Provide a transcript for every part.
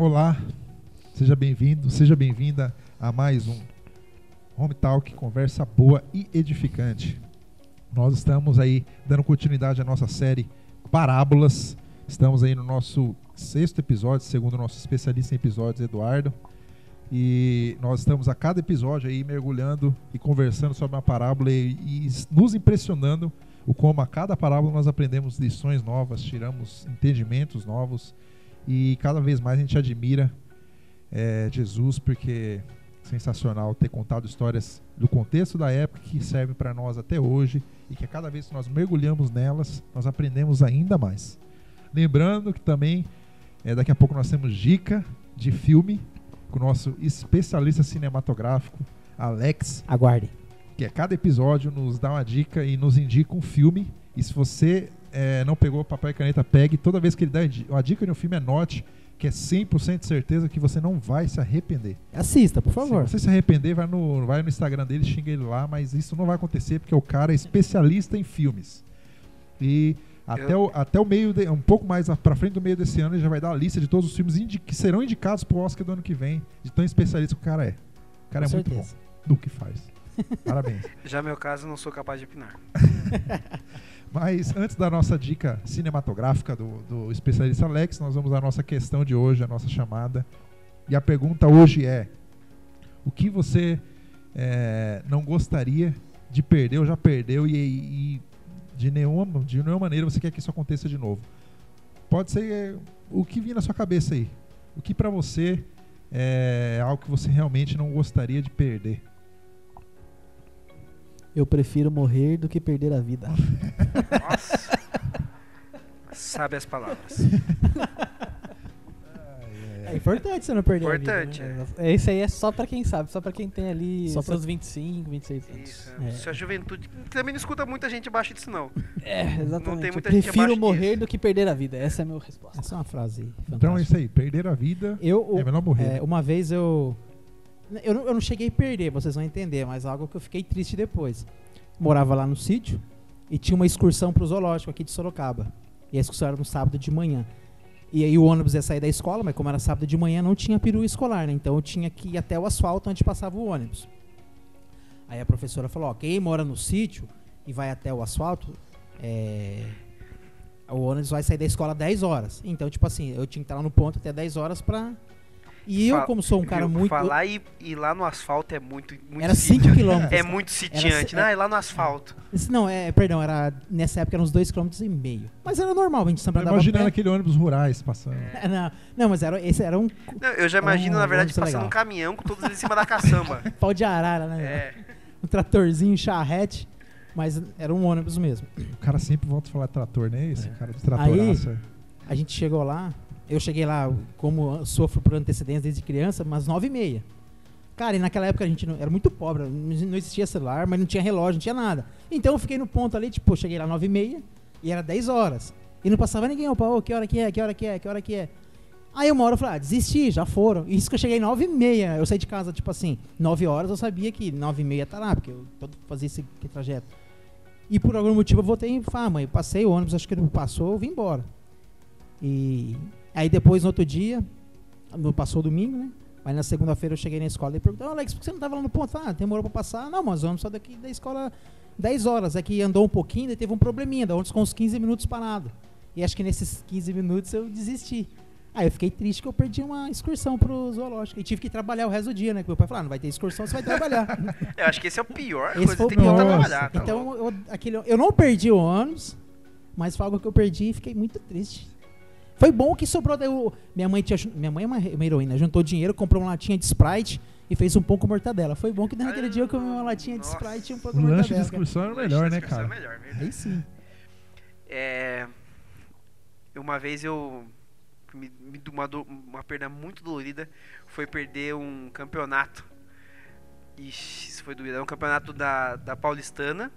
Olá, seja bem-vindo, seja bem-vinda a mais um Home Talk, conversa boa e edificante. Nós estamos aí dando continuidade à nossa série Parábolas. Estamos aí no nosso sexto episódio, segundo o nosso especialista em episódios, Eduardo. E nós estamos a cada episódio aí mergulhando e conversando sobre uma parábola e, e nos impressionando o como a cada parábola nós aprendemos lições novas, tiramos entendimentos novos e cada vez mais a gente admira é, Jesus porque é sensacional ter contado histórias do contexto da época que servem para nós até hoje e que a cada vez que nós mergulhamos nelas nós aprendemos ainda mais. Lembrando que também é, daqui a pouco nós temos dica de filme com o nosso especialista cinematográfico Alex. Aguarde. Que a cada episódio nos dá uma dica e nos indica um filme. E se você é, não pegou papel e caneta, pegue. Toda vez que ele dá uma dica de um filme, anote, que é 100% de certeza que você não vai se arrepender. Assista, por favor. Se você se arrepender, vai no, vai no Instagram dele, xinga ele lá, mas isso não vai acontecer porque o cara é especialista em filmes. E até, o, até o meio, de, um pouco mais pra frente do meio desse ano, ele já vai dar a lista de todos os filmes que serão indicados pro Oscar do ano que vem, de tão especialista que o cara é. O cara Com é muito certeza. bom no que faz. Parabéns. Já meu caso, não sou capaz de opinar. Mas antes da nossa dica cinematográfica do, do especialista Alex, nós vamos à nossa questão de hoje, a nossa chamada. E a pergunta hoje é: o que você é, não gostaria de perder ou já perdeu e, e de, nenhuma, de nenhuma maneira você quer que isso aconteça de novo? Pode ser é, o que vir na sua cabeça aí. O que para você é algo que você realmente não gostaria de perder? Eu prefiro morrer do que perder a vida. Nossa. Sabe as palavras. É importante você não perder Importante, a vida. Né? Esse aí é só pra quem sabe, só pra quem tem ali Só pra- seus 25, 26 anos. Isso. É. Se a juventude. Também não escuta muita gente abaixo disso, não. É, exatamente. Não tem Eu muita gente prefiro morrer disso. do que perder a vida. Essa é a minha resposta. Essa é uma frase fantástica. Então é isso aí, perder a vida Eu, o- é melhor morrer. É, uma vez eu, eu. não- Eu não cheguei a perder, vocês vão entender, mas algo que eu fiquei triste depois. Morava lá no sítio e tinha uma excursão pro zoológico aqui de Sorocaba. E a excursão era no sábado de manhã. E aí o ônibus ia sair da escola, mas como era sábado de manhã, não tinha perua escolar, né? Então eu tinha que ir até o asfalto onde passava o ônibus. Aí a professora falou, ó, quem mora no sítio e vai até o asfalto, é, o ônibus vai sair da escola às 10 horas. Então, tipo assim, eu tinha que estar lá no ponto até 10 horas pra... E eu, Fa- como sou um cara Viu? muito... Falar e ir lá no asfalto é muito. muito Era sítio. 5 quilômetros. É cara. muito sitiante, Era- né? Ir lá no asfalto. Não, é, perdão, era, nessa época eram uns 2 km e meio. Mas era normal, a gente sempre andava a Imaginando aquele ônibus rurais passando. É, Não, não, mas era, esse era um Não, eu já imagino, um na verdade, passando legal. um caminhão com todos eles em cima da caçamba. pau de arara, né? É. Um tratorzinho, charrete. Mas era um ônibus mesmo. O cara sempre volta a falar trator, né? Esse É. cara do tratoraço. é. A gente chegou lá, eu cheguei lá, como sofro por antecedência desde criança, umas nove e meia. Cara, e naquela época a gente não, era muito pobre, não existia celular, mas não tinha relógio, não tinha nada. Então eu fiquei no ponto ali, tipo, cheguei lá nove e meia e era 10 horas. E não passava ninguém, opa, ô, que hora que é, que hora que é, que hora que é. Aí uma hora eu falei, ah, desisti, já foram. Isso que eu cheguei nove e meia, eu saí de casa, tipo assim, nove horas eu sabia que nove e meia tá lá, porque eu todo fazia esse trajeto. E por algum motivo eu voltei e falei, ah, mãe, passei o ônibus, acho que ele passou, eu vim embora. E aí depois, no outro dia, passou o domingo, né? Aí na segunda-feira eu cheguei na escola e perguntei, "Ô, Alex, por que você não tava lá no ponto? Ah, demorou pra passar. Não, mas ônibus só daqui da escola 10 horas. É que andou um pouquinho, daí teve um probleminha, da ônibus com uns 15 minutos parado. E acho que nesses 15 minutos eu desisti. Aí eu fiquei triste que eu perdi uma excursão pro zoológico. E tive que trabalhar o resto do dia, né? Que meu pai falou, ah, não vai ter excursão, você vai trabalhar. Eu acho que esse é o pior Esse coisa. foi Tem que voltar a trabalhar. Tá então eu, aquele, eu não perdi o ônibus, mas foi algo que eu perdi e fiquei muito triste. Foi bom que sobrou. daí o- minha mãe tinha, minha mãe é uma, uma heroína, juntou dinheiro, comprou uma latinha de Sprite e fez um pão com mortadela. Foi bom que naquele dia eu comi uma latinha de. Sprite e um pão O com lanche de mortadela. excursão era o Lanche melhor, né, cara? é melhor, verdade. Aí sim. É, uma vez eu me, me deu uma, do- uma perda muito dolorida foi perder um campeonato. Ixi, isso foi doído. Era um campeonato da, da Paulistana.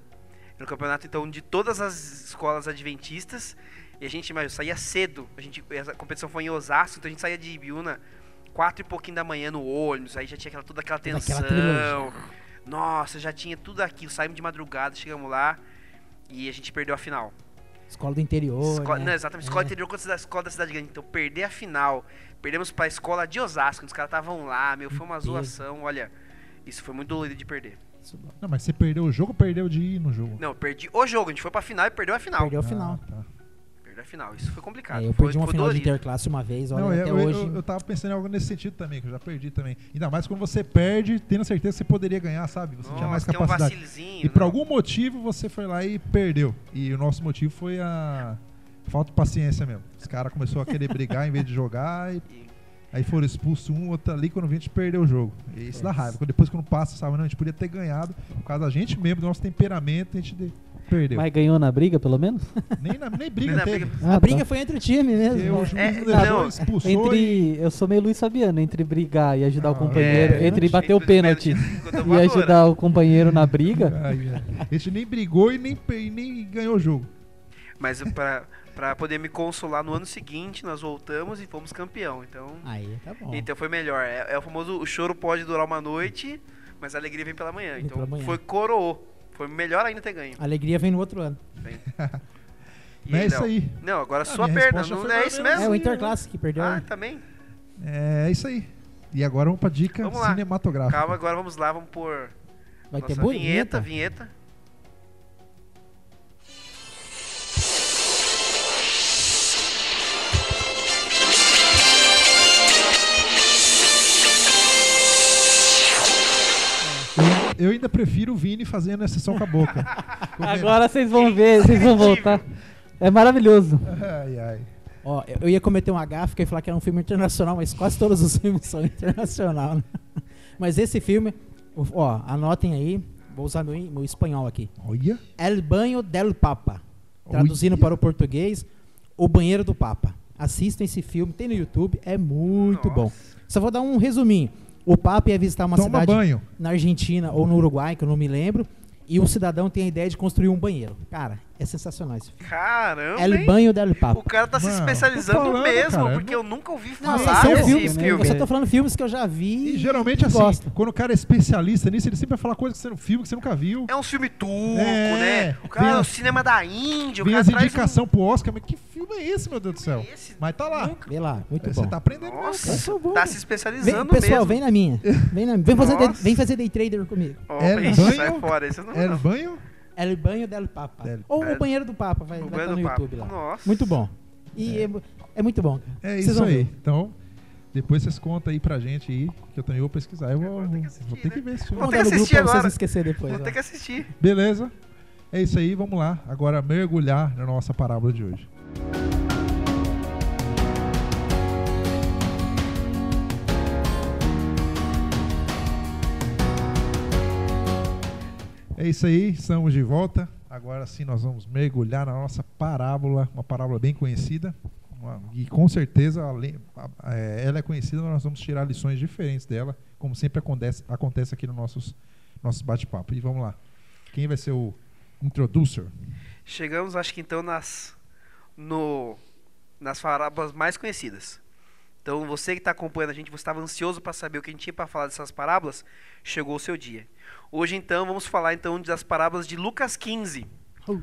Era um campeonato então de todas as escolas adventistas. E a gente mas, saía cedo. A gente, essa competição foi em Osasco, então a gente saía de Ibiúna quatro e pouquinho da manhã no ônibus. Aí já tinha aquela, toda aquela tensão. aquela. Nossa, já tinha tudo aquilo. Saímos de madrugada, chegamos lá e a gente perdeu a final. Escola do interior. Né? Não, exatamente. Escola É. interior contra a escola da cidade grande. Então, perder a final. Perdemos pra escola de Osasco. Os caras estavam lá, meu. Foi uma zoação. Olha, isso foi muito dolorido de perder. Não, mas você perdeu o jogo ou perdeu de ir no jogo? Não, perdi o jogo. A gente foi pra final e perdeu a final. Perdeu a final. Ah, tá. Perdeu a final. Isso foi complicado. É, eu foi, perdi uma foi final de dolorido. interclasse uma vez, olha, Não, até eu, eu- hoje. eu, eu tava pensando em algo nesse sentido também, que eu já perdi também. Ainda mais quando você perde, tendo certeza que você poderia ganhar, sabe? Você tinha mais Nossa, tem um capacidade. vacilezinho. E por né? algum motivo você foi lá e perdeu. E o nosso motivo foi a falta de paciência mesmo. Os caras começaram a querer brigar em vez de jogar e E- aí foram expulsos um, outro ali, quando a gente perdeu o jogo. E isso dá raiva. Quando- Depois quando passa, sabe, não, a gente podia ter ganhado. Por causa da gente mesmo, do nosso temperamento, a gente de- perdeu. Mas ganhou na briga, pelo menos? Nem, na, nem briga Nem teve. briga. a Ah, briga tá. foi entre o time mesmo. Né? juiz É, não expulsou e... Entre. Eu sou meio Luiz Fabiano, entre brigar e ajudar Ah, o companheiro. é. entre bater o Entre pênalti a e ajudar o companheiro na briga. Ai. A gente nem brigou e nem, e nem ganhou o jogo. Mas pra, pra poder me consolar no ano seguinte, nós voltamos e fomos campeão. Então, Aí, tá bom. então foi melhor. É, é o famoso, o choro pode durar uma noite, mas a alegria vem pela manhã. Vem Então pela manhã. foi coroou. Foi melhor ainda ter ganho. A alegria vem no outro ano. E Não é isso aí. Não, agora A sua minha perna. resposta Não é isso mesmo? É o Interclasse que perdeu. Ah, também. É isso aí. E agora vamos pra dica Vamos lá. cinematográfica. Calma, agora vamos lá, vamos pôr Vai nossa ter boa vinheta, vinheta. Eu ainda prefiro o Vini fazendo a sessão com a boca. Agora vocês vão ver, vocês vão voltar. É maravilhoso. Ai, ai. Ó, eu ia cometer um gafe que ia falar que era um filme internacional, mas quase todos os filmes são internacional. Né? Mas esse filme, ó, anotem aí, vou usar meu, meu espanhol aqui. Olha. El Banho del Papa. Traduzindo Olha. para o português, O Banheiro do Papa. Assistam esse filme, tem no YouTube, é muito bom. Nossa. Só vou dar um resuminho. O Papa ia visitar uma Toma cidade banho. na Argentina ou no Uruguai, que eu não me lembro, e um cidadão tem a ideia de construir um banheiro. Cara, é sensacional esse filme. Caramba, El hein? Banho del Papa. O cara tá se Mano, especializando falando, mesmo, cara, porque não- eu nunca ouvi Não, falar são desse filmes, filme. eu só tô falando filmes que eu já vi E geralmente assim, gosto. quando o cara é especialista nisso, ele sempre vai falar coisa que você não viu, que você nunca viu. É um filme turco, É, né? O cara vem é o cinema da Índia, o Vem cara as traz um- indicações pro Oscar, mas que filme é esse, meu Deus do céu? Esse- Mas tá lá. Vê lá, muito É, bom. Você tá aprendendo mesmo, Nossa, cara. Por favor. tá se Vem, especializando pessoal, mesmo. vem na minha. Vem, na, vem, fazer, day- vem fazer day trader comigo. Ó, É banho? sai fora, não É não. banho? El Banho del Papa. Del- Ou É. o Banheiro do Papa, vai vai estar banho no. YouTube lá. Nossa. Muito bom. E é, mu- é muito bom. É Vocês isso aí. ver. Então, depois vocês contam aí pra gente aí, que eu também vou pesquisar. Eu vou, Agora tem que assistir, vou ter que né? ver esse filme. Vou ter que no grupo assistir pra vocês agora. não esquecer depois. Vou ó. ter que assistir. Beleza? É isso aí, vamos lá. Agora mergulhar na nossa parábola de hoje. É isso aí, estamos de volta. Agora sim nós vamos mergulhar na nossa parábola, uma parábola bem conhecida. uma- e com certeza é, ela é conhecida, mas nós vamos tirar lições diferentes dela, como sempre acontece, acontece aqui no nossos, nossos bate-papo. E vamos lá. Quem vai ser o introducer? Chegamos, acho que então, nas, no, nas parábolas mais conhecidas. Então, você que está acompanhando a gente, você estava ansioso para saber o que a gente tinha para falar dessas parábolas, chegou o seu dia. Hoje, então, vamos falar então das parábolas de Lucas 15, Uh,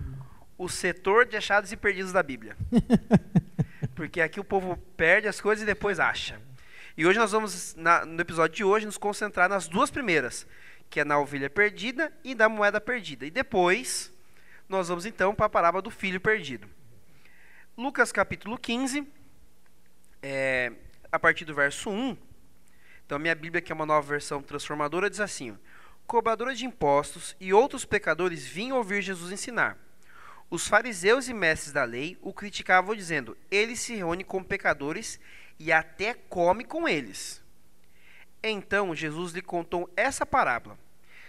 o setor de achados e perdidos da Bíblia. Porque aqui o povo perde as coisas e depois acha. E hoje nós vamos, na- no episódio de hoje, nos concentrar nas duas primeiras, que é na ovelha perdida e da moeda perdida. E depois, nós vamos então para a parábola do filho perdido. Lucas capítulo 15, é, a partir do verso 1. Então, minha Bíblia, que é uma nova versão transformadora, diz assim: Cobradores de impostos e outros pecadores vinham ouvir Jesus ensinar. Os fariseus e mestres da lei o criticavam, dizendo: Ele se reúne com pecadores e até come com eles. Então Jesus lhe contou essa parábola: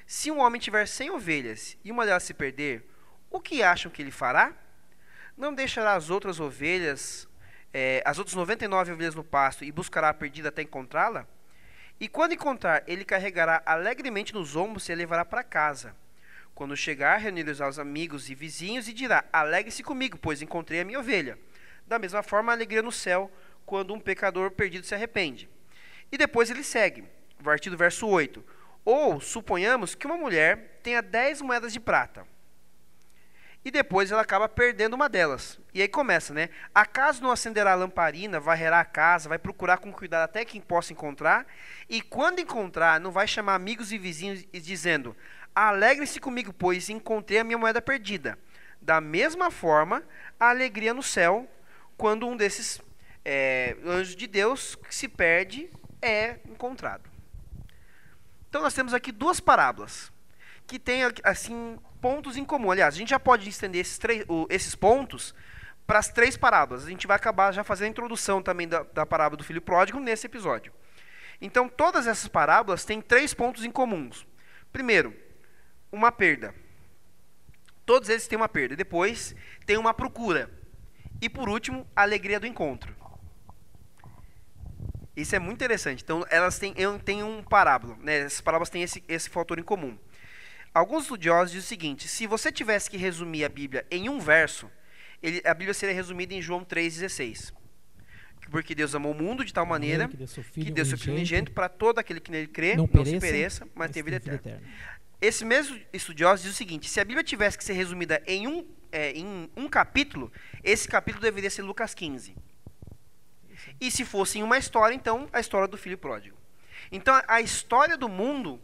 Se um homem tiver cem ovelhas e uma delas se perder, o que acham que ele fará? Não deixará as outras ovelhas, eh, as outras 99 ovelhas no pasto e buscará a perdida até encontrá-la? E quando encontrar, ele carregará alegremente nos ombros e a levará para casa. Quando chegar, reunirá os amigos e vizinhos e dirá: Alegre-se comigo, pois encontrei a minha ovelha. Da mesma forma, a alegria no céu, quando um pecador perdido se arrepende. E depois ele segue, a partir do verso 8. Ou suponhamos que uma mulher tenha dez moedas de prata E depois ela acaba perdendo uma delas. E aí começa, né? Acaso não acenderá a lamparina, varrerá a casa, vai procurar com cuidado até quem possa encontrar, e quando encontrar, não vai chamar amigos e vizinhos dizendo: Alegre-se comigo, pois encontrei a minha moeda perdida. Da mesma forma, a alegria no céu, quando um desses é, anjos de Deus que se perde é encontrado. Então nós temos aqui duas parábolas que têm assim pontos em comum. Aliás, a gente já pode estender esses, três, esses pontos para as três parábolas. A gente vai acabar já fazendo a introdução também da, da parábola do filho pródigo nesse episódio. Então, todas essas parábolas têm três pontos em comuns. Primeiro, uma perda. Todos eles têm uma perda. Depois, tem uma procura. E por último, a alegria do encontro. Isso é muito interessante. Então, elas têm, têm um parábola. Né? Essas parábolas têm esse, esse fator em comum. Alguns estudiosos dizem o seguinte: se você tivesse que resumir a Bíblia em um verso, ele, a Bíblia seria resumida em João 3,16. Porque Deus amou o mundo de tal maneira que deu seu filho unigênito para todo aquele que nele crê, não, não se pereça, mas tenha vida eterna. eterna. Esse mesmo estudioso diz o seguinte: se a Bíblia tivesse que ser resumida em um, é, em um capítulo, esse capítulo deveria ser Lucas 15. E se fosse em uma história, então, a história do filho pródigo. Então, a história do mundo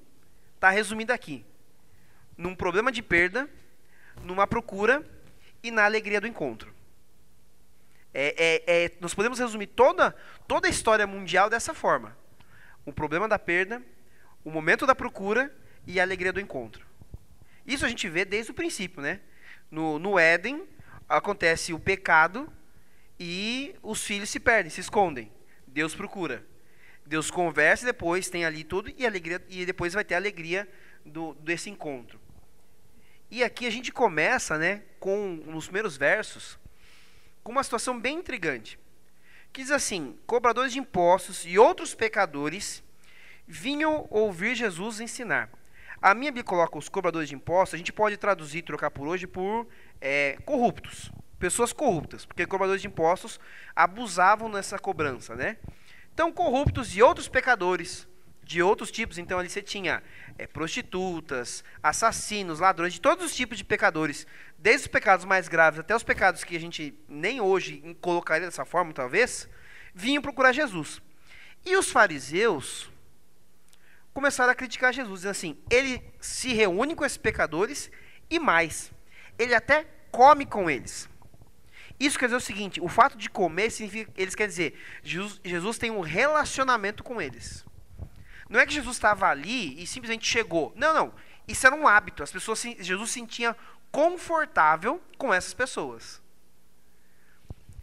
está resumida aqui num problema de perda, numa procura e na alegria do encontro. É, é, é, nós podemos resumir toda, toda a história mundial dessa forma: o problema da perda, o momento da procura e a alegria do encontro. Isso a gente vê desde o princípio, né? No, no Éden acontece o pecado e os filhos se perdem, se escondem. Deus procura. Deus conversa depois tem ali tudo e alegria e depois vai ter a alegria do, desse encontro. E aqui a gente começa, né, com nos primeiros versos, com uma situação bem intrigante. Que diz assim: cobradores de impostos e outros pecadores vinham ouvir Jesus ensinar. A minha Bíblia coloca os cobradores de impostos, a gente pode traduzir, trocar por hoje, por é, corruptos. Pessoas corruptas, porque cobradores de impostos abusavam nessa cobrança, né? Então, corruptos e outros pecadores de outros tipos. Então ali você tinha é, prostitutas, assassinos, ladrões, de todos os tipos de pecadores, desde os pecados mais graves até os pecados que a gente nem hoje colocaria dessa forma, talvez, vinham procurar Jesus. E os fariseus começaram a criticar Jesus, dizendo assim: ele se reúne com esses pecadores e mais, ele até come com eles. Isso quer dizer o seguinte: o fato de comer significa, eles quer dizer, Jesus, Jesus tem um relacionamento com eles. Não é que Jesus estava ali e simplesmente chegou. Não, não. Isso era um hábito. As pessoas, Jesus se sentia confortável com essas pessoas.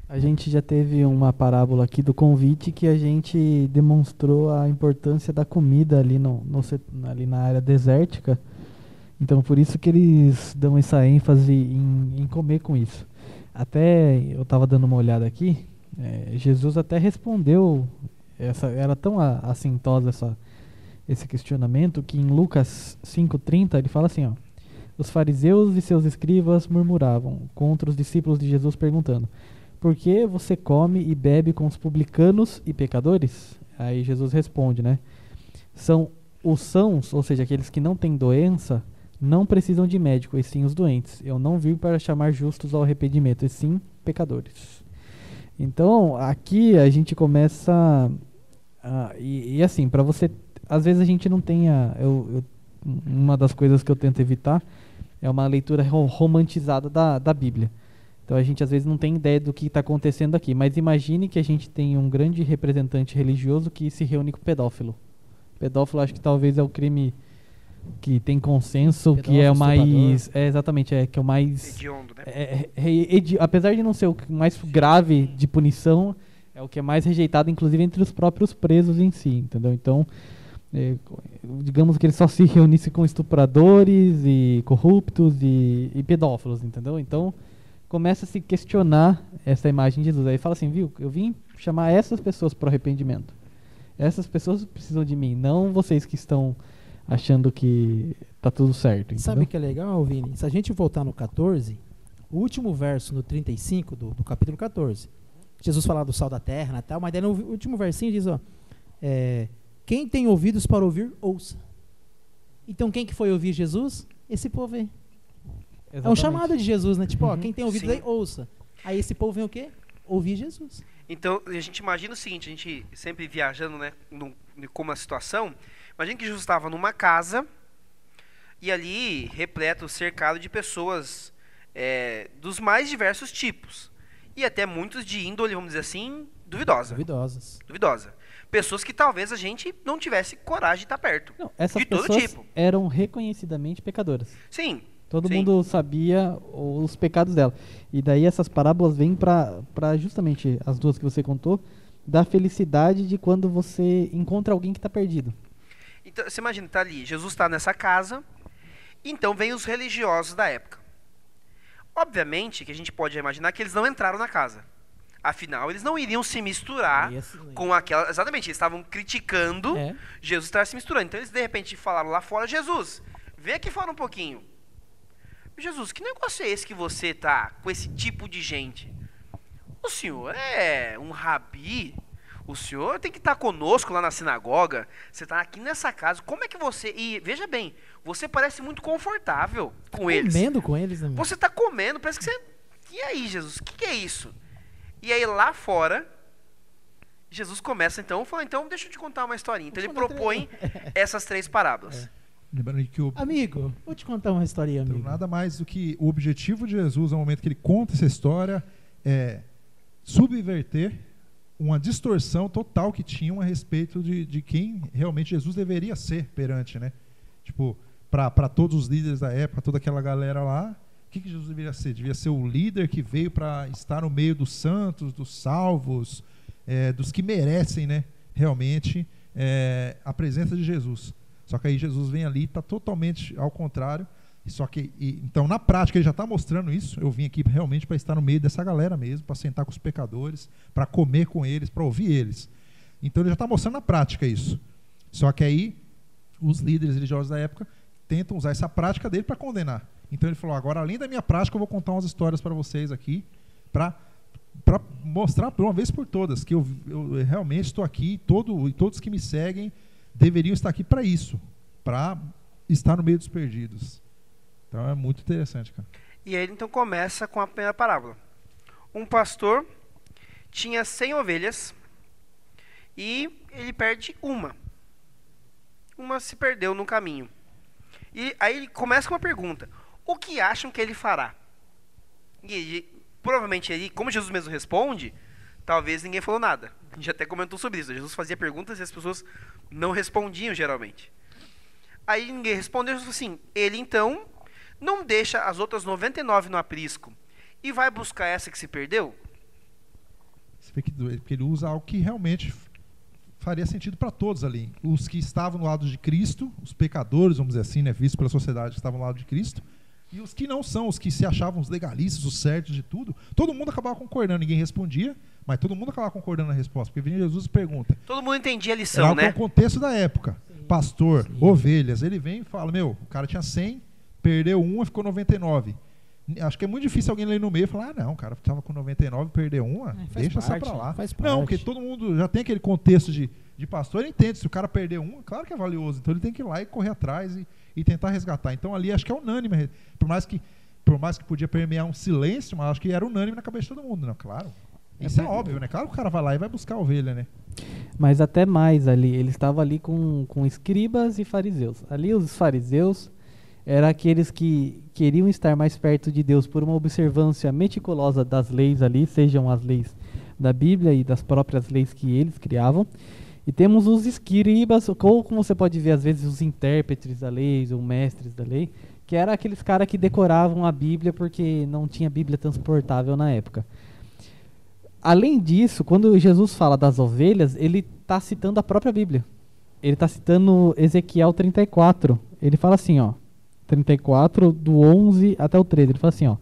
A gente já teve uma parábola aqui do convite que a gente demonstrou a importância da comida ali, no, no ali na área desértica. Então, por isso que eles dão essa ênfase em, em comer com isso. Até eu estava dando uma olhada aqui, é, Jesus até respondeu, essa, era tão assintosa essa, esse questionamento que em Lucas 5:30 ele fala assim, ó: Os fariseus e seus escribas murmuravam contra os discípulos de Jesus perguntando: Por que você come e bebe com os publicanos e pecadores? Aí Jesus responde, né? São os sãos, ou seja, aqueles que não têm doença, não precisam de médico, e sim os doentes. Eu não vim para chamar justos ao arrependimento, e sim pecadores. Então, aqui a gente começa. e, e assim, para você às vezes a gente não tem a, eu, eu, uma das coisas que eu tento evitar é uma leitura romantizada da, da Bíblia. Então a gente às vezes não tem ideia do que está acontecendo aqui, mas imagine que a gente tem um grande representante religioso que se reúne com pedófilo. Pedófilo acho que talvez é o crime que tem consenso Pedófilo, que é o mais é exatamente é que é o mais hediondo, né? É, é, é, edi, apesar de não ser o mais grave de punição é o que é mais rejeitado inclusive entre os próprios presos em si entendeu então é, digamos que ele só se reunisse com estupradores e corruptos e, e, pedófilos, entendeu? Então começa a se questionar essa imagem de Jesus. Aí fala assim, viu? Eu vim chamar essas pessoas para o arrependimento. Essas pessoas precisam de mim, não vocês que estão achando que tá tudo certo. Entendeu? Sabe que é legal, Vini? Se a gente voltar no 14, o último verso no 35 do, do capítulo 14, Jesus fala do sal da terra e tal, mas daí no último versinho diz, ó, é, quem tem ouvidos para ouvir, ouça. Então quem que foi ouvir Jesus? Esse povo aí. É um Exatamente. chamado de Jesus, né? Tipo, ó, quem tem ouvido Sim. aí, ouça. Aí esse povo vem o quê? Ouvir Jesus. Então, a gente imagina o seguinte, a gente sempre viajando, né, num- como a situação, imagina que Jesus estava numa casa e ali repleto, cercado de pessoas é, dos mais diversos tipos. E até muitos de índole, vamos dizer assim, duvidosa. Duvidosas. Duvidosa. Pessoas que talvez a gente não tivesse coragem de estar perto. Não, essas De todo pessoas tipo. eram reconhecidamente pecadoras. Sim, Todo Sim. mundo sabia os pecados dela. E daí essas parábolas vêm para justamente as duas que você contou, da felicidade de quando você encontra alguém que está perdido. Então, você imagina, tá ali, Jesus está nessa casa, então vem os religiosos da época. Obviamente que a gente pode imaginar que eles não entraram na casa. Afinal, eles não iriam se misturar Aí, assim, com aquela. Exatamente, eles estavam criticando É. Jesus estar se misturando. Então eles de repente falaram lá fora: Jesus, vem aqui fora um pouquinho. Jesus, que negócio é esse que você tá com esse tipo de gente? O senhor é um rabi? O senhor tem que estar conosco lá na sinagoga. Você está aqui nessa casa. Como é que você. E veja bem, você parece muito confortável com eles. Comendo com eles, né? meu? Você está comendo, parece que você. E aí, Jesus? O que, que é isso? E aí lá fora, Jesus começa então, falou, então deixa eu te contar uma historinha. Então ele propõe essas três parábolas. Lembrando que o, Amigo, vou te contar uma historinha, Então, amigo. nada mais do que o objetivo de Jesus, no momento que ele conta essa história, é subverter uma distorção total que tinham a respeito de, de quem realmente Jesus deveria ser perante, né? Tipo, para todos os líderes da época, toda aquela galera lá, que, que Jesus deveria ser? Devia ser o líder que veio para estar no meio dos santos, dos salvos, é, dos que merecem, né? Realmente é, a presença de Jesus. Só que aí Jesus vem ali, está totalmente ao contrário. Só que, e- então, na prática, ele já está mostrando isso. Eu vim aqui realmente para estar no meio dessa galera mesmo, para sentar com os pecadores, para comer com eles, para ouvir eles. Então, ele já está mostrando na prática isso. Só que aí, os líderes religiosos da época tentam usar essa prática dele para condenar. Então, ele falou: agora, além da minha prática, eu vou contar umas histórias para vocês aqui, para para mostrar por uma vez por todas que eu, eu realmente estou aqui todo, e todos que me seguem deveriam estar aqui para isso, para estar no meio dos perdidos. Então é muito interessante, cara. E ele então começa com a primeira parábola. Um pastor tinha 100 ovelhas e ele perde uma. Uma se perdeu no caminho. E aí ele começa com uma pergunta: O que acham que ele fará? E ele, provavelmente ele, como Jesus mesmo responde, talvez ninguém falou nada. A gente até comentou sobre isso. Jesus fazia perguntas e as pessoas não respondiam geralmente. Aí ninguém respondeu, Jesus falou assim: Ele então não deixa as outras 99 no aprisco e vai buscar essa que se perdeu? Você vê que do- que ele usa algo que realmente faria sentido para todos ali. Os que estavam no lado de Cristo, os pecadores, vamos dizer assim, né, vistos pela sociedade que estavam no lado de Cristo, e os que não são, os que se achavam os legalistas, os certos de tudo, todo mundo acabava concordando, ninguém respondia, mas todo mundo acabava concordando na resposta, porque vinha Jesus e pergunta. Todo mundo entendia a Era lição, o né? contexto da época. Pastor, ovelhas. Ele vem e fala: Meu, o cara tinha 100, perdeu uma, ficou 99. N- Acho que é muito difícil alguém ler no meio e falar: Ah, não, o cara estava com 99, perdeu uma, É, deixa essa parte, pra lá. faz Não, porque todo mundo já tem aquele contexto de, de pastor, ele entende. Se o cara perdeu uma, claro que é valioso. Então ele tem que ir lá e correr atrás e, e tentar resgatar. Então ali acho que é unânime. Por mais que, por mais que podia permear um silêncio, mas acho que era unânime na cabeça de todo mundo, não? Claro. Isso é, É, óbvio, né? Claro que o cara vai lá e vai buscar a ovelha, né? Mas até mais ali, ele estava ali com, com escribas e fariseus. Ali os fariseus eram aqueles que queriam estar mais perto de Deus por uma observância meticulosa das leis ali, sejam as leis da Bíblia e das próprias leis que eles criavam. E temos os escribas, ou como você pode ver às vezes os intérpretes da lei, ou mestres da lei, que eram aqueles caras que decoravam a Bíblia porque não tinha Bíblia transportável na época. Além disso, quando Jesus fala das ovelhas, ele está citando a própria Bíblia. Ele está citando Ezequiel 34. Ele fala assim, ó, 34 do 11 até o 13. Ele fala assim, ó: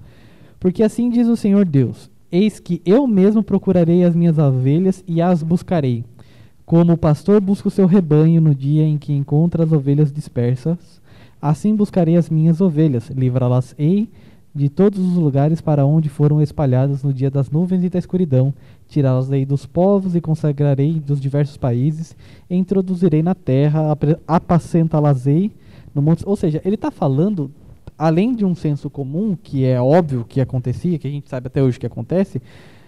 Porque assim diz o Senhor Deus: Eis que eu mesmo procurarei as minhas ovelhas e as buscarei, como o pastor busca o seu rebanho no dia em que encontra as ovelhas dispersas. Assim buscarei as minhas ovelhas, livrá-las-ei de todos os lugares para onde foram espalhadas no dia das nuvens e da escuridão, tirá-las-ei dos povos e consagrarei dos diversos países, introduzirei na terra, apacentá-las-ei no monte. Ou seja, ele está falando além de um senso comum, que é óbvio que acontecia, que a gente sabe até hoje que acontece,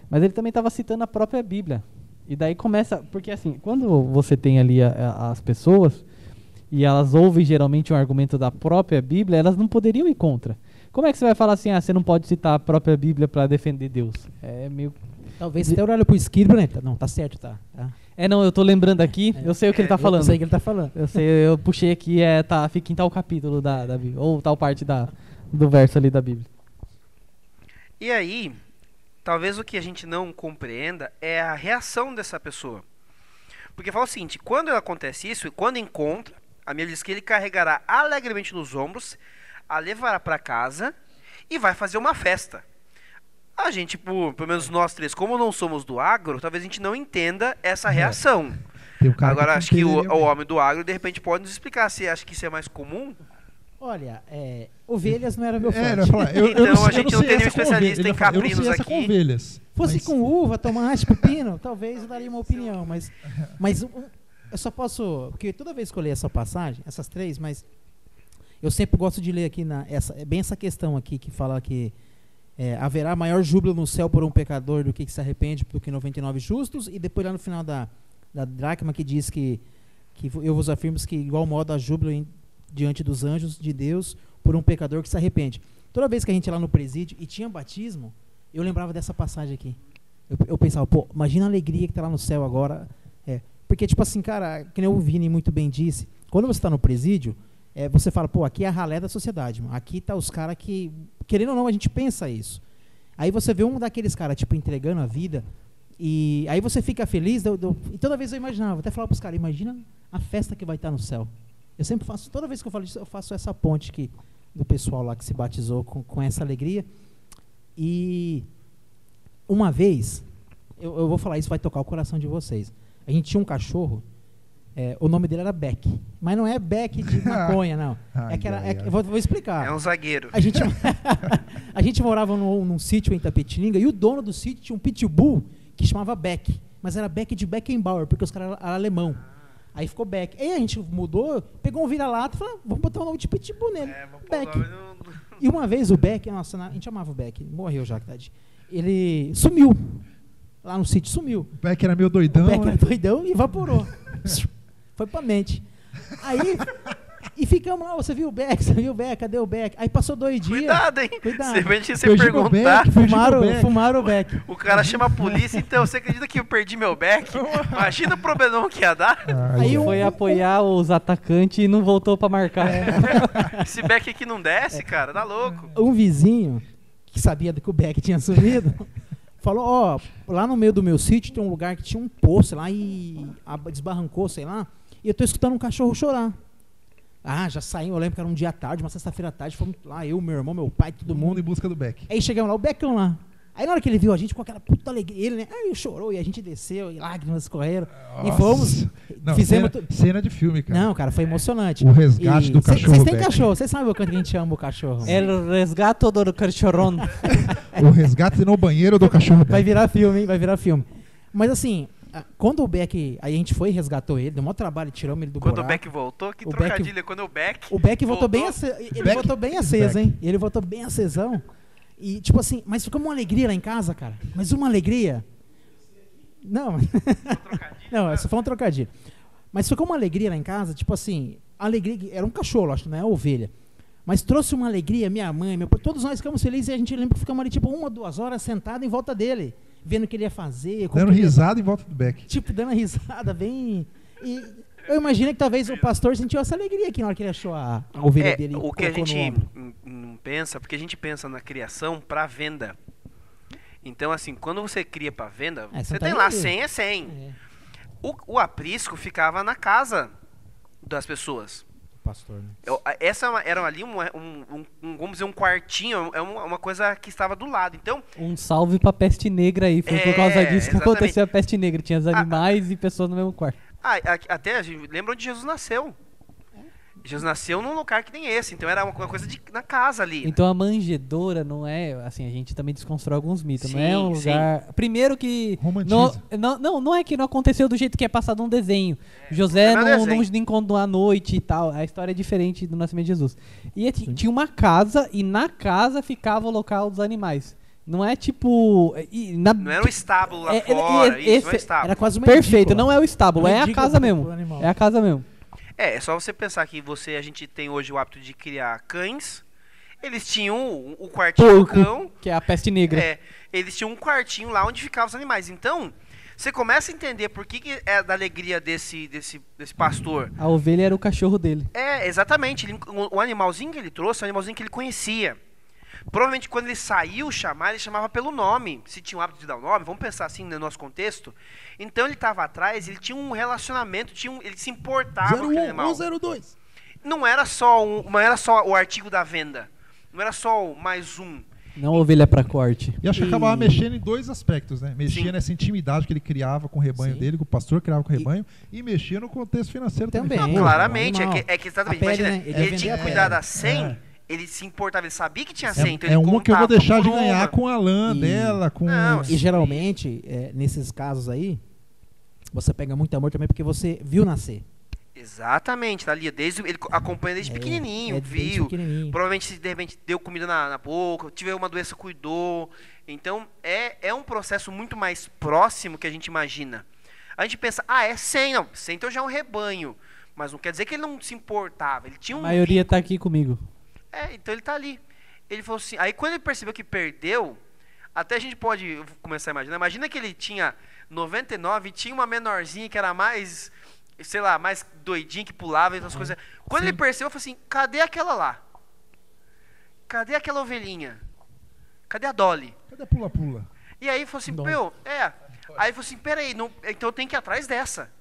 mas ele também estava citando a própria Bíblia. E daí começa, porque assim, quando você tem ali a- a- as pessoas e elas ouvem geralmente um argumento da própria Bíblia, elas não poderiam ir contra. Como é que você vai falar assim, ah, você não pode citar a própria Bíblia para defender Deus? É meio Talvez até olhar pro esquerdo, né? Tá- Não, tá certo, tá. tá. É, não, eu tô lembrando aqui, eu sei o que ele tá Eu falando. sei o que ele tá falando. Eu sei, eu puxei aqui, é, tá, fica em tal capítulo da, da Bíblia, ou tal parte da, do verso ali da Bíblia. E aí, talvez o que a gente não compreenda é a reação dessa pessoa. Porque fala o seguinte, quando acontece isso, e quando encontra, a Bíblia diz que ele carregará alegremente nos ombros, a levará para casa e vai fazer uma festa. A gente, por, pelo menos nós três, como não somos do agro, talvez a gente não entenda essa reação. Tem um cara Agora, acho que o, entenderia o homem do agro, de repente, pode nos explicar se acha que isso é mais comum. Olha, é, ovelhas não era meu forte. É, eu falar, Então, não sei, a gente eu não nenhum essa com especialista em caprinos Eu não sei essa aqui. com ovelhas. Fosse mas- com uva, tomate, pepino, talvez eu daria uma opinião, mas, mas um- eu só posso, porque toda vez que eu leio essa passagem, essas três, mas eu sempre gosto de ler aqui na essa, é bem essa questão aqui que fala que é, haverá maior júbilo no céu por um pecador do que, que se arrepende do que 99 justos e depois lá no final da da dracma que diz que que eu vos afirmo que igual modo há júbilo em- diante dos anjos de Deus por um pecador que se arrepende. Toda vez que a gente ia lá no presídio e tinha batismo, eu lembrava dessa passagem aqui. Eu, eu pensava, pô, imagina a alegria que tá lá no céu agora. É, porque, tipo assim, cara, que nem o Vini muito bem disse, quando você está no presídio, é, você fala, pô, aqui é a ralé da sociedade, mano. aqui tá os caras que, querendo ou não, a gente pensa isso. Aí você vê um daqueles caras, tipo, entregando a vida, e aí você fica feliz, do- do- e toda vez eu imaginava, até falava pros caras, imagina a festa que vai estar no céu. Eu sempre faço, toda vez que eu falo isso, eu faço essa ponte que, do pessoal lá que se batizou com, com essa alegria. E uma vez, eu, eu vou falar isso, vai tocar o coração de vocês. A gente tinha um cachorro, é, o nome dele era Beck. Mas não é Beck de maconha, não. Ai, é que era, é vou, vou explicar. É um zagueiro. A gente, a gente morava num, num sítio em Tapetininga e o dono do sítio tinha um pitbull que chamava Beck. Mas era Beck de Beckenbauer, porque os caras eram eram alemão. Aí ficou Beck. Aí a gente mudou, pegou um vira-lata e falou, "Ah, vamos botar o nome de pitbull nele. É, vamos pôr o Beck. no- E uma vez o Beck, nossa, a gente amava o Beck, morreu já, tadinho. Ele sumiu. Lá no sítio sumiu. O Beck era meio doidão, o Beck né? era doidão e evaporou. Foi pra mente. Aí, e ficamos lá, você viu o Beck, você viu o Beck, cadê o Beck? Aí passou dois dias. Cuidado, hein? Cuidado. Se a gente meu perguntar, Beck. Fumaram, o Beck. fumaram o Beck. o cara chama a polícia, então você acredita que eu perdi meu back? Imagina o problemão que ia dar. Ai, Aí ai. um- Foi apoiar os atacantes e não voltou pra marcar. Esse back aqui não desce, cara, tá louco. Um vizinho, que sabia que o Beck tinha sumido, falou, ó, lá no meio do meu sítio tem um lugar que tinha um poço lá e desbarrancou, sei lá, e eu tô escutando um cachorro chorar. Ah, já saímos, eu lembro que era um dia à tarde, uma sexta-feira à tarde, fomos lá, eu, meu irmão, meu pai, todo Todo mundo mundo. em busca do Beck. Aí chegamos lá, o Beckão lá. Aí na hora que ele viu a gente com aquela puta alegria, ele, né, aí chorou e a gente desceu e lágrimas correram. E Nossa. fomos, Não, fizemos... cena, cena de filme, cara. Não, cara, foi emocionante. O resgate do cê- cachorro Vocês têm cachorro, vocês sabem o quanto que a gente ama o cachorro. El resgato do cachorrón. O resgate no banheiro do cachorro Vai virar filme, hein? Vai virar filme. Mas assim, quando o Beck. Aí a gente foi e resgatou ele, deu maior trabalho, tiramos ele do Quando o buraco. Beck voltou, que O Beck- trocadilho. Quando o Beck. O Beck voltou bem voltou, ace- Ele Beck- voltou bem aceso, Beck. hein? Ele voltou bem acesão. E, tipo assim, mas ficou uma alegria lá em casa, cara. Mas uma alegria. Não, não, essa foi um trocadilho. Mas ficou uma alegria lá em casa, tipo assim, alegria. Era um cachorro, acho que não é ovelha. Mas trouxe uma alegria, minha mãe, meu pai, todos nós ficamos felizes e a gente lembra que ficamos ali, tipo, uma, duas horas sentados em volta dele, vendo o que ele ia fazer. Dando ia- risada em volta do Beck. tipo, dando risada, bem. E eu imaginei que talvez o pastor sentiu essa alegria aqui na hora que ele achou a, a ovelha É, dele. o que a gente não pensa, porque a gente pensa na criação para venda. Então, assim, quando você cria para venda, É, você tá tem lá ali. 100 é 100. É, O, o aprisco ficava na casa das pessoas. Pastor, né? Eu- a- essa é era ali um, um- um- um, vamos dizer, um quartinho, é uma, uma coisa que estava do lado. Então, Um salve pra peste negra aí. Foi por É, causa disso que exatamente. aconteceu a peste negra. Tinha os animais e pessoas no mesmo quarto. ah, a- até a gente lembra onde Jesus nasceu. Jesus nasceu num lugar que nem esse, então era uma uma coisa de, na casa ali. né? Então a manjedoura não é, assim, a gente também desconstrói alguns mitos, não é um Sim, sim. lugar... Primeiro que... Romantiza. Não, não, não, é que não aconteceu do jeito que é passado num desenho. José não é não, desenho. não encontrou à noite e tal. A história é diferente do nascimento de Jesus. E é ti- tinha uma casa e na casa ficava o local dos animais. Não é tipo... e na- Não era um estábulo lá É, é, fora, isso, não é estábulo. Era quase uma Perfeito, edícula. não é o estábulo, Uma é a casa mesmo. É a casa mesmo. É, é só você pensar que você, a gente tem hoje o hábito de criar cães. Eles tinham o, o quartinho do Porco, cão. que é a peste negra. É, eles tinham um quartinho lá onde ficavam os animais. Então, você começa a entender por que, que é da alegria desse, desse, desse pastor. A ovelha era o cachorro dele. É, exatamente. Ele- o, o animalzinho que ele trouxe um animalzinho que ele conhecia. Provavelmente quando ele saiu chamar, ele chamava pelo nome. Se tinha o hábito de dar o nome, vamos pensar assim no nosso contexto. Então ele estava atrás, ele tinha um relacionamento, tinha um- ele se importava com aquele animal. 0102. Não era só um, não era só o artigo da venda. Não era só o mais um. Não ovelha pra corte. E acho que E- acabava mexendo em dois aspectos, né? Mexia Sim. nessa intimidade que ele criava com o rebanho Sim. dele, que o pastor criava com o E- rebanho, e, mexia no contexto financeiro também. Também. Não, claramente, é que, é que exatamente, pele, imagina, né? Ele ele, tinha que cuidar da 100, É. ele se importava, ele sabia que tinha 100, então É, é ele uma que eu vou deixar de ganhar uma. com a lã E- dela, com. Não, E geralmente, é, nesses casos aí, você pega muito amor também porque você viu nascer. Exatamente, tá ali, desde, ele acompanha desde É, pequenininho, é desde viu, pequenininho. provavelmente de repente deu comida na, na boca, tiver uma doença, cuidou. Então, é, é um processo muito mais próximo que a gente imagina. A gente pensa, ah, é 100, não, 100 então já é um rebanho. Mas não quer dizer que ele não se importava, ele tinha A um maioria tá aqui comigo. É, então ele tá ali. Ele falou assim. Aí quando ele percebeu que perdeu, até a gente pode começar a imaginar. Imagina que ele tinha 99 e tinha uma menorzinha que era mais, sei lá, mais doidinha que pulava e essas coisas. Quando ele percebeu, ele falou assim: cadê aquela lá? Cadê aquela ovelhinha? Cadê a Dolly? Cadê pula-pula? E aí ele falou assim: meu, é. Aí ele falou assim: peraí, não, então eu tenho que ir atrás dessa.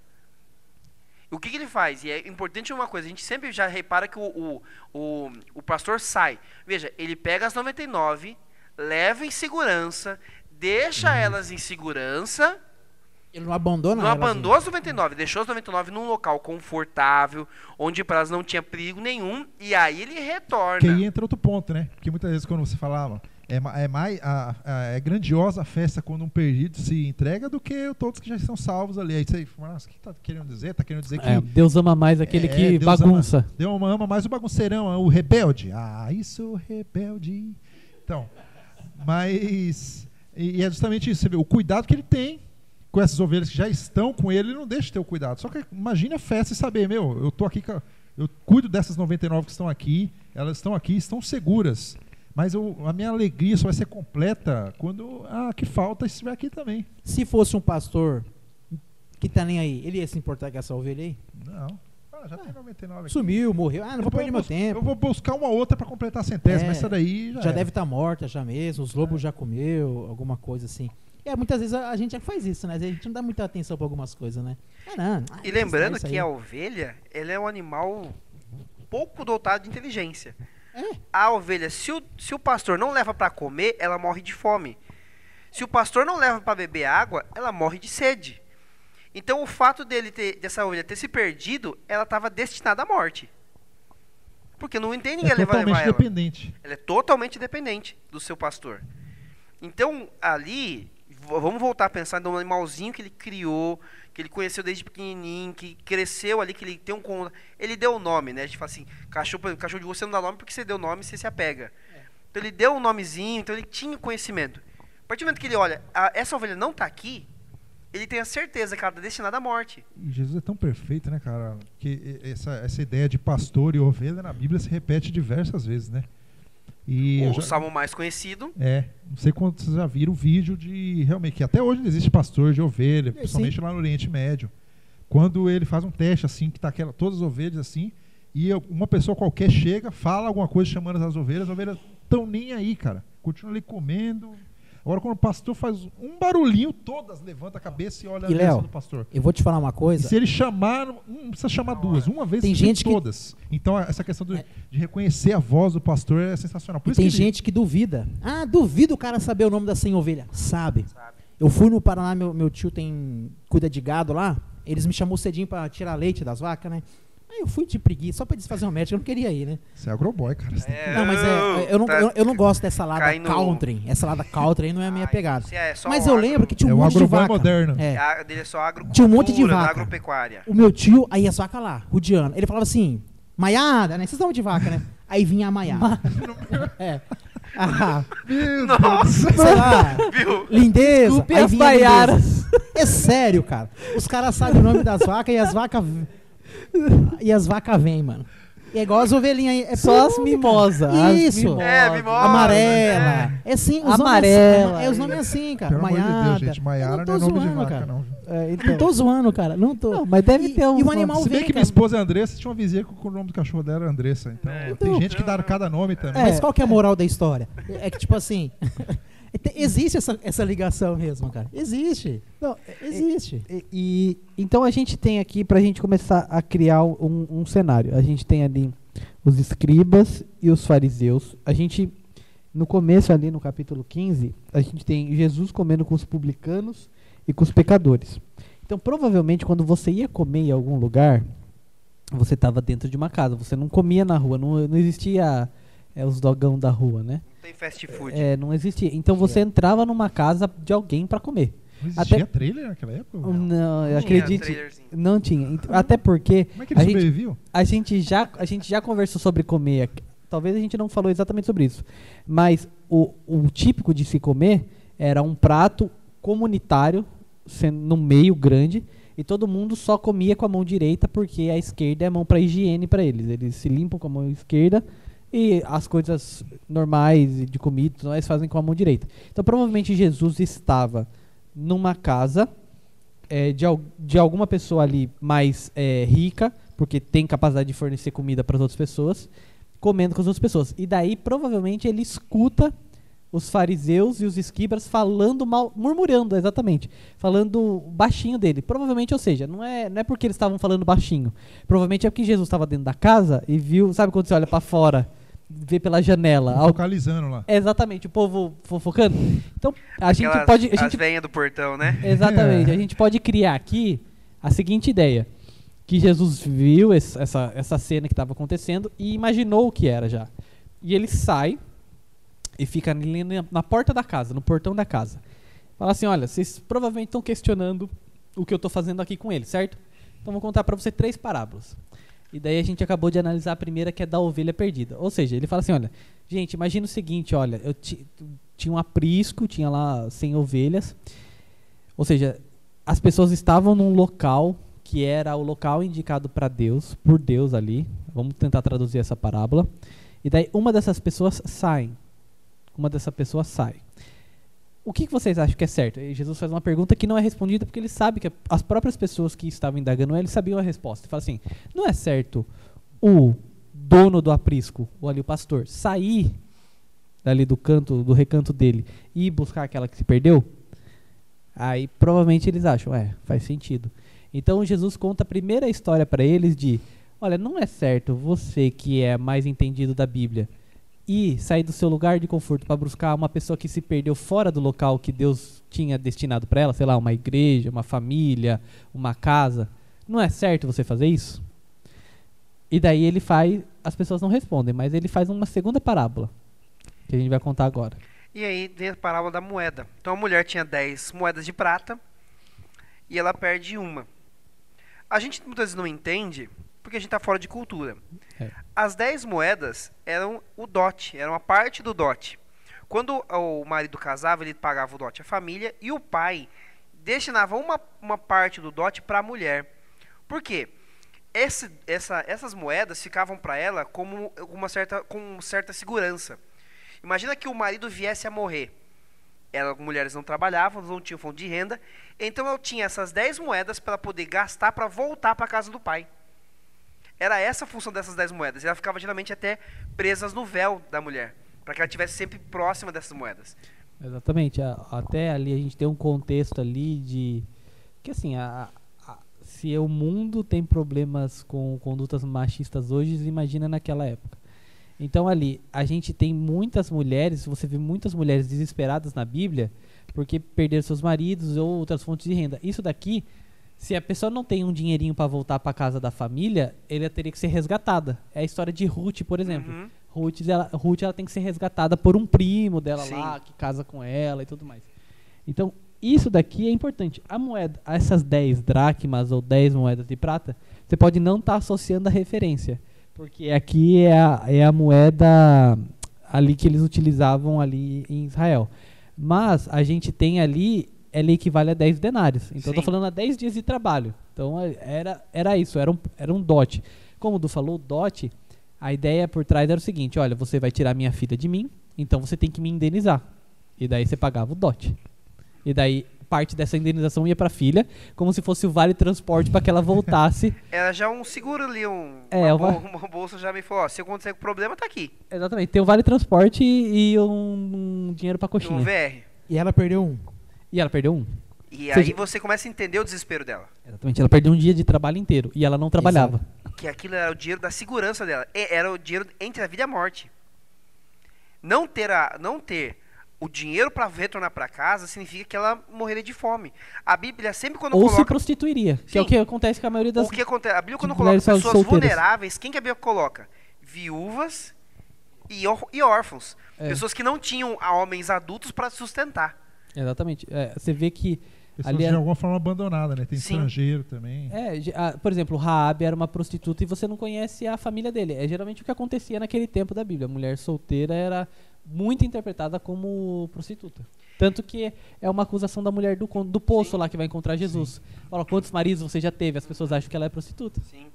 O que, que ele faz? E é importante uma coisa, a gente sempre já repara que o, o, o, o pastor sai. Veja, ele pega as 99, leva em segurança, deixa elas em segurança, Ele não abandona não elas, abandonou as 99, deixou as 99 num local confortável, onde para elas não tinha perigo nenhum, e aí ele retorna. Que aí entra outro ponto, né? Porque muitas vezes quando você falava, é, é mais a, a- é grandiosa a festa quando um perdido se entrega do que todos que já estão salvos ali. Aí você fala, nossa, o que tá querendo dizer? Tá querendo dizer que É, Deus ama mais aquele É, que Deus bagunça. Deu uma ama mais o bagunceirão, o rebelde. Ah, isso, rebelde. Então, mas. E, e é justamente isso. Você vê, o cuidado que ele tem com essas ovelhas que já estão com ele, ele não deixa de ter o cuidado. Só que imagine a festa e saber, meu, eu tô aqui, eu cuido dessas 99 que estão aqui, elas estão aqui, estão seguras. Mas eu- a minha alegria só vai ser completa quando a que falta estiver aqui também. Se fosse um pastor que tá nem aí, ele ia se importar com essa ovelha aí? Não. Ah, já tem 99 aqui. Sumiu, morreu. Ah, não vou Depois perder eu meu tempo. Eu vou buscar uma outra pra completar a centésima. É, essa daí já, já era. deve estar morta já mesmo, os lobos já comeu, alguma coisa assim. É, muitas vezes a, a gente já faz isso, né? A gente não dá muita atenção pra algumas coisas, né? É, não. ah, E lembrando que a ovelha, ela é um animal pouco dotado de inteligência. É. A ovelha, se o, se o pastor não leva para comer, ela morre de fome. Se o pastor não leva para beber água, ela morre de sede. Então o fato dele ter, dessa ovelha ter se perdido, ela estava destinada à morte. Porque não tem ninguém é levar, totalmente levar ela. dependente. Ela é totalmente dependente do seu pastor. Então, ali, vamos voltar a pensar no animalzinho que ele criou, que ele conheceu desde pequenininho, que cresceu ali, que ele tem um... Ele deu o nome, né? A gente fala assim, cachorro, cachorro de rua você não dá nome porque você deu nome você se apega. Então, ele deu um nomezinho, então ele tinha conhecimento. A partir do momento que ele olha, "Ah, essa ovelha não está aqui, ele tem a certeza que ela está destinada à morte. E Jesus é tão perfeito, né, cara? Que essa, essa ideia de pastor e ovelha na Bíblia se repete diversas vezes, né? E o já- salmo mais conhecido, É, não sei quantos vocês já viram o vídeo de realmente que até hoje não existe pastor de ovelha, sim. principalmente lá no Oriente Médio. Quando ele faz um teste assim, que tá aquela, todas as ovelhas assim, e eu- uma pessoa qualquer chega, fala alguma coisa chamando as ovelhas, as ovelhas estão nem aí, cara. Continua ali comendo. Agora quando o pastor faz um barulhinho, todas levantam a cabeça e olham E, a Léo, do pastor. Eu vou te falar uma E coisa. se ele chamar, não precisa chamar duas, uma vez Tem e gente que- todas. Então essa questão do- É. de reconhecer a voz do pastor é sensacional. Por E isso tem que ele- gente que duvida. Ah, duvido o cara saber o nome da 100 ovelha. Sabe. sabe? Eu fui no Paraná, meu, meu tio tem cuida de gado lá. Eles me chamou cedinho pra tirar leite das vacas, né? Aí eu fui de preguiça, só pra desfazer um médico, eu não queria ir, né? Você é agroboy, cara. É, Não, mas é, eu, não, tá eu, eu não gosto dessa lada no- country. Essa lada country aí não é a minha pegada. é Mas um eu agro- lembro que tinha É um o monte de agroboy vaca. moderno. É. A dele é só agrocultura, Tinha um monte de vaca. agropecuária. O meu tio, aí as vacas lá, rudiano. Ele falava assim, maiada, né? Vocês estão de vaca, né? Aí vinha a maiada. é. Ah, Nossa, sei lá, viu? lindeza. Desculpe Aí as vinha a lindeza. baiaras. É sério, cara. Os caras sabem o nome das vacas e as vacas. E as vacas vêm, mano. E é igual as ovelhinhas aí. É Só as mimosas. Isso. mimosas. É, mimosa. Amarela. É sim, os Amarela. nomes assim. É os nomes assim, cara. Pelo amor de Maiada. Deus, gente. Maiara não, tô é nome de zoando, vaca, cara. não. É, Não então. tô zoando, cara. Não tô. Não, mas deve E- ter um. e o animal Se bem vem, que minha cara. esposa é Andressa, tinha uma vizinha que o nome do cachorro dela era Andressa. Então, É. tem Então- gente que dá cada nome também. Mas qual que é a moral da história? É que, tipo assim. te- Existe essa, essa ligação mesmo, cara. Existe. Não, Existe. E, e- então a gente tem aqui pra gente começar a criar um, um cenário. A gente tem ali os escribas e os fariseus. A gente no começo ali no capítulo 15, a gente tem Jesus comendo com os publicanos e com os pecadores. Então provavelmente quando você ia comer em algum lugar, você estava dentro de uma casa, você não comia na rua, não, não existia é, os dogão da rua, né? Não tem fast food. É, não existia. Então você entrava numa casa de alguém para comer. Não existia até- trailer naquela época? Não, eu Tinha acredite. trailerzinho. Não tinha. Até porque Como é que ele a gente, sobreviviu? a gente já a gente já conversou sobre comer. Talvez a gente não falou exatamente sobre isso. Mas o, o típico de se comer era um prato comunitário, sendo no meio grande, e todo mundo só comia com a mão direita porque a esquerda é a mão para higiene para eles. Eles se limpam com a mão esquerda e as coisas normais e de comida mais fazem com a mão direita. Então provavelmente Jesus estava numa casa é, de, de alguma pessoa ali mais é, rica, porque tem capacidade de fornecer comida para as outras pessoas, comendo com as outras pessoas. E daí provavelmente ele escuta os fariseus e os esquibras falando mal, murmurando, exatamente, falando baixinho dele. Provavelmente, ou seja, não é, não é porque eles estavam falando baixinho. Provavelmente é porque Jesus estava dentro da casa e viu, sabe quando você olha para fora, vê pela janela, algo Focalizando lá. Exatamente, o povo fofocando. Então, a gente Aquelas- pode. A As gente, venhas do portão, né? exatamente, É. a gente pode criar aqui a seguinte ideia: que Jesus viu esse- essa, essa cena que estava acontecendo e imaginou o que era já. E ele sai e fica ali na, na porta da casa, no portão da casa. Fala assim: olha, vocês provavelmente estão questionando o que eu estou fazendo aqui com ele, certo? Então vou contar para você três parábolas. E daí a gente acabou de analisar a primeira, que é da ovelha perdida. Ou seja, ele fala assim: olha, gente, imagina o seguinte: olha, eu ti- tinha um aprisco, tinha lá 100 ovelhas. Ou seja, as pessoas estavam num local que era o local indicado para Deus, por Deus ali. Vamos tentar traduzir essa parábola. E daí uma dessas pessoas sai. Uma dessas pessoas sai. O que, vocês acham que é certo? E Jesus faz uma pergunta que não é respondida porque ele sabe que as próprias pessoas que estavam indagando ele sabiam a resposta. Ele fala assim: não é certo o dono do aprisco, ou ali o pastor, sair dali do canto, do recanto dele e buscar aquela que se perdeu? Aí provavelmente eles acham, é, faz sentido. Então Jesus conta a primeira história para eles de, olha, não é certo você que é mais entendido da Bíblia e sair do seu lugar de conforto para buscar uma pessoa que se perdeu fora do local que Deus tinha destinado para ela, sei lá, uma igreja, uma família, uma casa. Não é certo você fazer isso? E daí ele faz, as pessoas não respondem, mas ele faz uma segunda parábola que a gente vai contar agora. E aí vem a parábola da moeda. Então a mulher tinha 10 moedas de prata e ela perde uma. A gente muitas vezes não entende porque a gente está fora de cultura. É. As 10 moedas eram o dote, eram a parte do dote. Quando o marido casava, ele pagava o dote à família e o pai destinava uma, uma parte do dote para a mulher. Por quê? Esse, essa, essas moedas ficavam para ela como uma certa, com certa segurança. Imagina que o marido viesse a morrer. Elas, mulheres não trabalhavam, não tinham fonte de renda. Então eu tinha essas 10 moedas para poder gastar para voltar para a casa do pai. Era essa a função dessas 10 moedas. Ela ficava geralmente até presas no véu da mulher, para que ela estivesse sempre próxima dessas moedas. Exatamente. até ali a gente tem um contexto ali de que assim, a, a- se o mundo tem problemas com condutas machistas hoje, imagina naquela época. Então ali a gente tem muitas mulheres, você vê muitas mulheres desesperadas na Bíblia porque perderam seus maridos ou outras fontes de renda. Isso daqui Se a pessoa não tem um dinheirinho para voltar para casa da família, ele teria que ser resgatada. É a história de Ruth, por exemplo. Uhum. Ruth, ela, Ruth ela tem que ser resgatada por um primo dela Sim. lá, que casa com ela e tudo mais. Então, isso daqui é importante. A moeda, essas 10 dracmas ou 10 moedas de prata, você pode não estar associando a referência. Porque aqui é a, é a moeda ali que eles utilizavam ali em Israel. Mas a gente tem ali, ela equivale a 10 denários. Então eu tô Sim. falando a 10 dias de trabalho. Então é- era, era isso, era um, era um dote. Como o Du falou, o dote, a ideia por trás era o seguinte, olha, você vai tirar minha filha de mim, então você tem que me indenizar. E daí você pagava o dote. E daí parte dessa indenização ia pra filha, como se fosse o vale transporte para que ela voltasse. Era já um seguro ali, um, É, uma, uma- uma bolsa já me falou, ó, se acontecer com problema, tá aqui, Exatamente, tem o vale transporte e, e um, um dinheiro pra no coxinha. VR. E ela perdeu um. E ela perdeu um. E Ou seja- aí você começa a entender o desespero dela. Exatamente, ela perdeu um dia de trabalho inteiro e ela não trabalhava. Que aquilo era o dinheiro da segurança dela. Era o dinheiro entre a vida e a morte. Não ter, a, não ter o dinheiro para retornar para casa significa que ela morreria de fome. A Bíblia sempre quando Ou se coloca prostituiria, que é o Sim. que acontece com a maioria das o que acontece, a Bíblia quando coloca pessoas solteiras. vulneráveis, quem que a Bíblia coloca? Viúvas e, órf- e órfãos. É. Pessoas que não tinham homens adultos para sustentar. Exatamente. É, você vê que Pessoas Ali de é- alguma forma abandonadas, né? Tem Sim. estrangeiro também. É, a- por exemplo, Raab era uma prostituta e você não conhece a família dele. É geralmente o que acontecia naquele tempo da Bíblia. A mulher solteira era muito interpretada como prostituta. Tanto que é uma acusação da mulher do, do poço lá que vai encontrar Jesus. Fala, quantos maridos você já teve? As pessoas acham que ela é prostituta. Sim.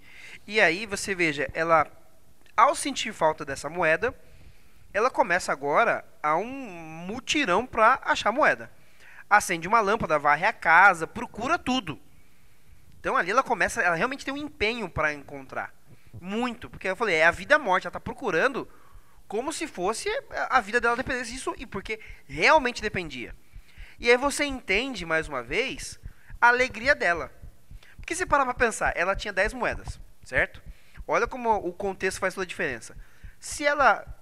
E aí você veja, ela, ao sentir falta dessa moeda, ela começa agora a um mutirão para achar moeda. Acende uma lâmpada, varre a casa, procura tudo. Então ali ela começa, ela realmente tem um empenho para encontrar. Muito, porque eu falei, é a vida a morte, ela tá procurando como se fosse a vida dela dependesse disso e porque realmente dependia. E aí você entende mais uma vez a alegria dela. Porque se parar pra pensar, ela tinha 10 moedas, certo? Olha como o contexto faz toda a diferença. Se ela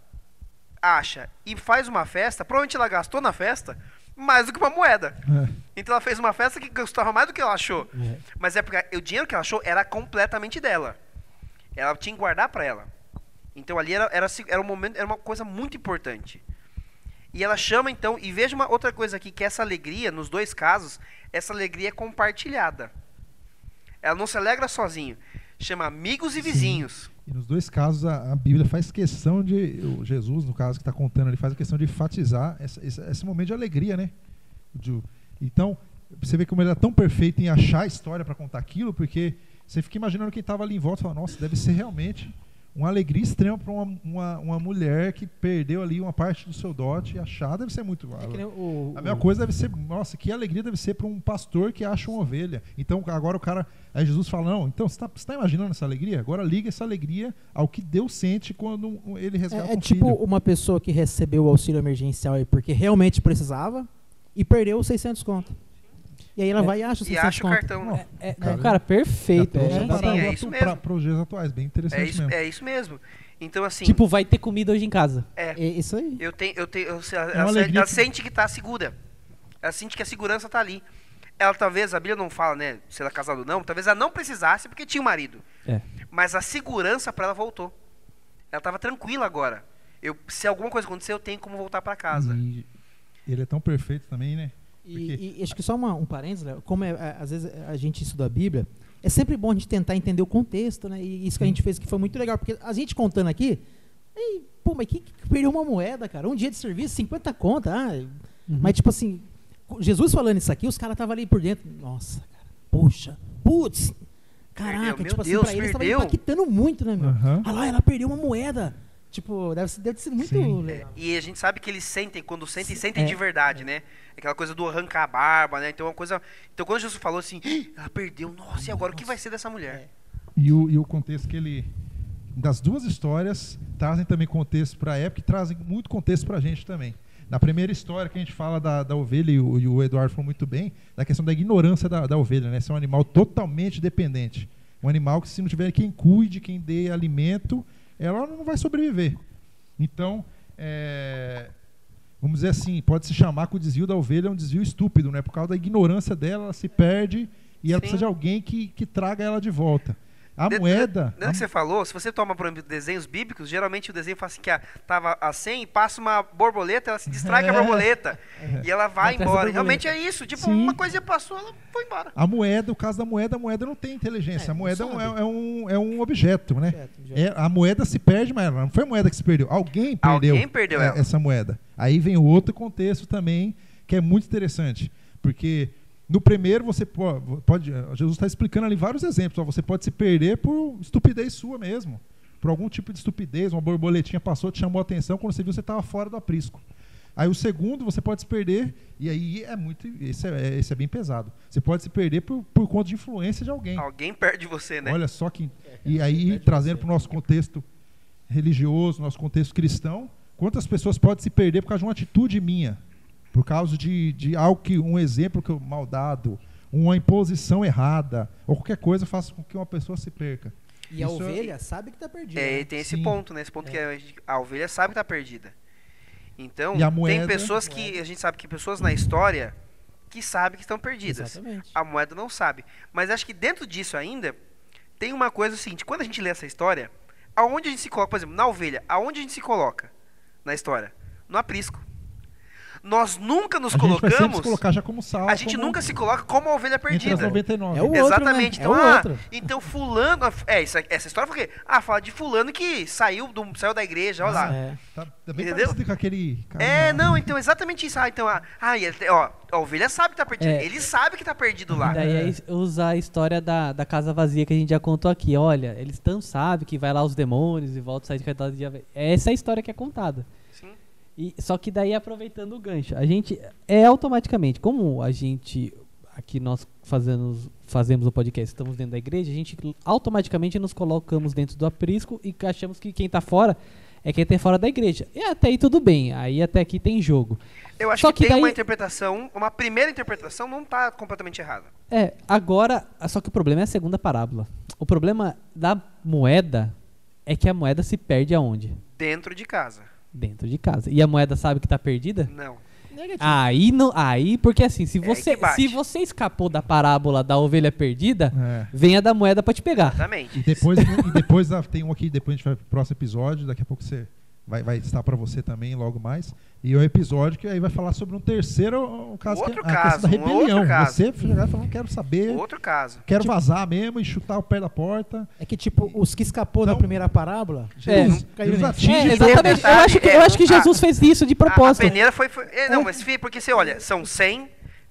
acha e faz uma festa, provavelmente ela gastou na festa mais do que uma moeda. É. Então ela fez uma festa que custava mais do que ela achou. Mas é porque o dinheiro que ela achou era completamente dela. Ela tinha que guardar pra ela. Então ali era, era, era um momento, era uma coisa muito importante. E ela chama então, e veja uma outra coisa aqui, que essa alegria, nos dois casos, essa alegria é compartilhada. Ela não se alegra sozinho. Chama amigos e Sim. E nos dois casos a, a Bíblia faz questão de. Jesus, no caso que está contando ali, faz questão de enfatizar essa- esse, esse momento de alegria, né? De- então, você vê como ele é tão perfeito em achar a história para contar aquilo, porque você fica imaginando quem estava ali em volta e fala, nossa, deve ser realmente uma alegria extrema para uma, uma, uma mulher que perdeu ali uma parte do seu dote e achar deve ser muito. É o, A mesma o- coisa deve ser, nossa, que alegria deve ser para um pastor que acha uma ovelha. Então agora o cara, aí Jesus fala, não, então você está imaginando essa alegria? Agora liga essa alegria ao que Deus sente quando ele resgata É, é um tipo filho. uma pessoa que recebeu o auxílio emergencial aí porque realmente precisava e perdeu os 600 conto. E aí ela É. vai e acha os E 600 acha o cartão, Não, né? É, Cara, cara, cara perfeito. É, sim, para, é para- isso para- mesmo. para os dias atuais, bem interessante É isso, mesmo. é isso mesmo. Então assim, Tipo, vai ter comida hoje em casa. é, É isso aí. eu tenho, eu tenho, eu, ela, uma ela, sente que tá segura. Ela sente que a segurança tá ali. Ela talvez, a Bíblia não fala, né, se ela é casada ou não, talvez ela não precisasse porque tinha um marido. É. Mas a segurança para ela voltou. Ela tava tranquila agora. Eu, se alguma coisa acontecer, eu tenho como voltar para casa. E ele é tão perfeito também, né? E, e acho que só uma- um parênteses, Léo, como é, é, às vezes a gente estuda a Bíblia, é sempre bom a gente tentar entender o contexto, né? E isso que a gente fez que foi muito legal, porque a gente contando aqui, ei, pô, mas quem que perdeu uma moeda, cara? Um dia de serviço, 50 conta, ah, Uhum. mas tipo assim, Jesus falando isso aqui, os caras estavam ali por dentro, nossa, cara, poxa, putz, caraca, Perdeu, tipo assim, Deus, pra eles tava perdeu. impactando muito, né, meu? Aham. Ah lá, ela perdeu uma moeda. Tipo, deve, ser- deve ter sido muito Sim. legal. E a gente sabe que eles sentem, quando sentem, sentem É. de verdade, né? Aquela coisa do arrancar a barba, né? Então, é uma coisa. Então, quando Jesus falou assim, "Ih, ela perdeu, nossa, e agora o que vai ser dessa mulher? E o, e o contexto que ele. Das duas histórias, trazem também contexto para a época e trazem muito contexto para a gente também. Na primeira história que a gente fala da, da ovelha, e o, e o Eduardo falou muito bem, da questão da ignorância da, da ovelha, né? Ser um animal totalmente dependente. Um animal que, se não tiver quem cuide, quem dê alimento, ela não vai sobreviver. Então, é, vamos dizer assim, pode se chamar que o desvio da ovelha é um desvio estúpido, né? Por causa da ignorância dela, ela se perde E ela Sim. precisa de alguém que, que traga ela de volta. A De- moeda. Dentro que você falou, se você toma, por exemplo, desenhos bíblicos, geralmente o desenho fala assim que a, tava a 100 e passa uma borboleta, ela se distrai com a É. borboleta. E ela vai embora. Realmente é isso. Tipo, Sim. uma coisinha passou, ela foi embora. A moeda, o caso da moeda, a moeda não tem inteligência. É, a moeda é um, é, um, é um objeto, né? Objeto, objeto. É, a moeda se perde, mas não foi a moeda que se perdeu. Alguém perdeu, Alguém perdeu é, ela. essa moeda. Aí vem o outro contexto também, que é muito interessante. Porque no primeiro você po- pode. Jesus está explicando ali vários exemplos. ó, Você pode se perder por estupidez sua mesmo. Por algum tipo de estupidez, uma borboletinha passou, te chamou a atenção, quando você viu, você estava fora do aprisco. Aí o segundo, você pode se perder, e aí é muito. Esse é, esse é bem pesado. Você pode se perder por, por conta de influência de alguém. Alguém perde você, né? Olha só que. E aí, trazendo para o nosso contexto religioso, nosso contexto cristão, quantas pessoas podem se perder por causa de uma atitude minha? Por causa de, de algo que. um exemplo que eu mal dado, uma imposição errada, ou qualquer coisa faça com que uma pessoa se perca. E a Isso é- ovelha sabe que tá perdida. É, né? e tem esse Sim. ponto, né? Esse ponto que a, gente- a ovelha sabe que tá perdida. Então, E a tem moeda- pessoas que. A gente sabe que pessoas na história que sabem que estão perdidas. Exatamente. A moeda não sabe. Mas acho que dentro disso ainda, tem uma coisa seguinte: quando a gente lê essa história, aonde a gente se coloca, por exemplo, na ovelha, aonde a gente se coloca na história? No aprisco. Nós nunca nos a gente vai colocamos. colocar já como salvo. A gente como nunca se coloca como a ovelha Entre as perdida. 99. É o outro, Exatamente. né? Então, É o ah, outro. então fulano, é isso, essa história foi o quê? Ah, fala de fulano que saiu do saiu da igreja, olha lá. É. Tá, tá bem Entendeu? parecido com aquele. É, não, então exatamente isso. Ah, então, ah, ah, ele- ó, a ovelha sabe que tá perdido. É. Ele sabe que tá perdido lá. Daí é is- usar a história da, da casa vazia que a gente já contou aqui. Olha, eles tão sabem que vai lá os demônios e volta a sair de cada dia. Essa é a história que é contada. Sim. E, só que daí aproveitando o gancho, a gente é automaticamente, como a gente aqui nós fazemos, fazemos o podcast, estamos dentro da igreja, a gente automaticamente nos colocamos dentro do aprisco e achamos que quem tá fora é quem tá fora da igreja. E até aí tudo bem, aí até aqui tem jogo. Eu acho Só que, que tem uma daí- interpretação, uma primeira interpretação não tá completamente errada. É, agora, só que o problema é a segunda parábola. O problema da moeda é que a moeda se perde aonde? Dentro de casa. Dentro de casa. E a moeda sabe que tá perdida? Não. Negativo. Aí não, aí porque assim, se É você bate. se você escapou da parábola da ovelha perdida, É. venha da moeda pra te pegar. Exatamente. E depois, e depois da- tem um aqui, depois a gente vai pro próximo episódio, daqui a pouco você vai, vai estar para você também logo mais. E o episódio que aí vai falar sobre um terceiro um caso Outro que é a caso, questão da um rebelião. outro caso. Você falar, não quero saber, Outro caso. quero vazar mesmo e chutar o pé da porta. É que, tipo, os que escapou da Não. primeira parábola, Jesus, caiu Jesus nisso. atinge É, exatamente. Eu acho que, é, eu acho que a- Jesus fez isso de A, a propósito. peneira foi. foi é, não, mas porque você olha, são 100,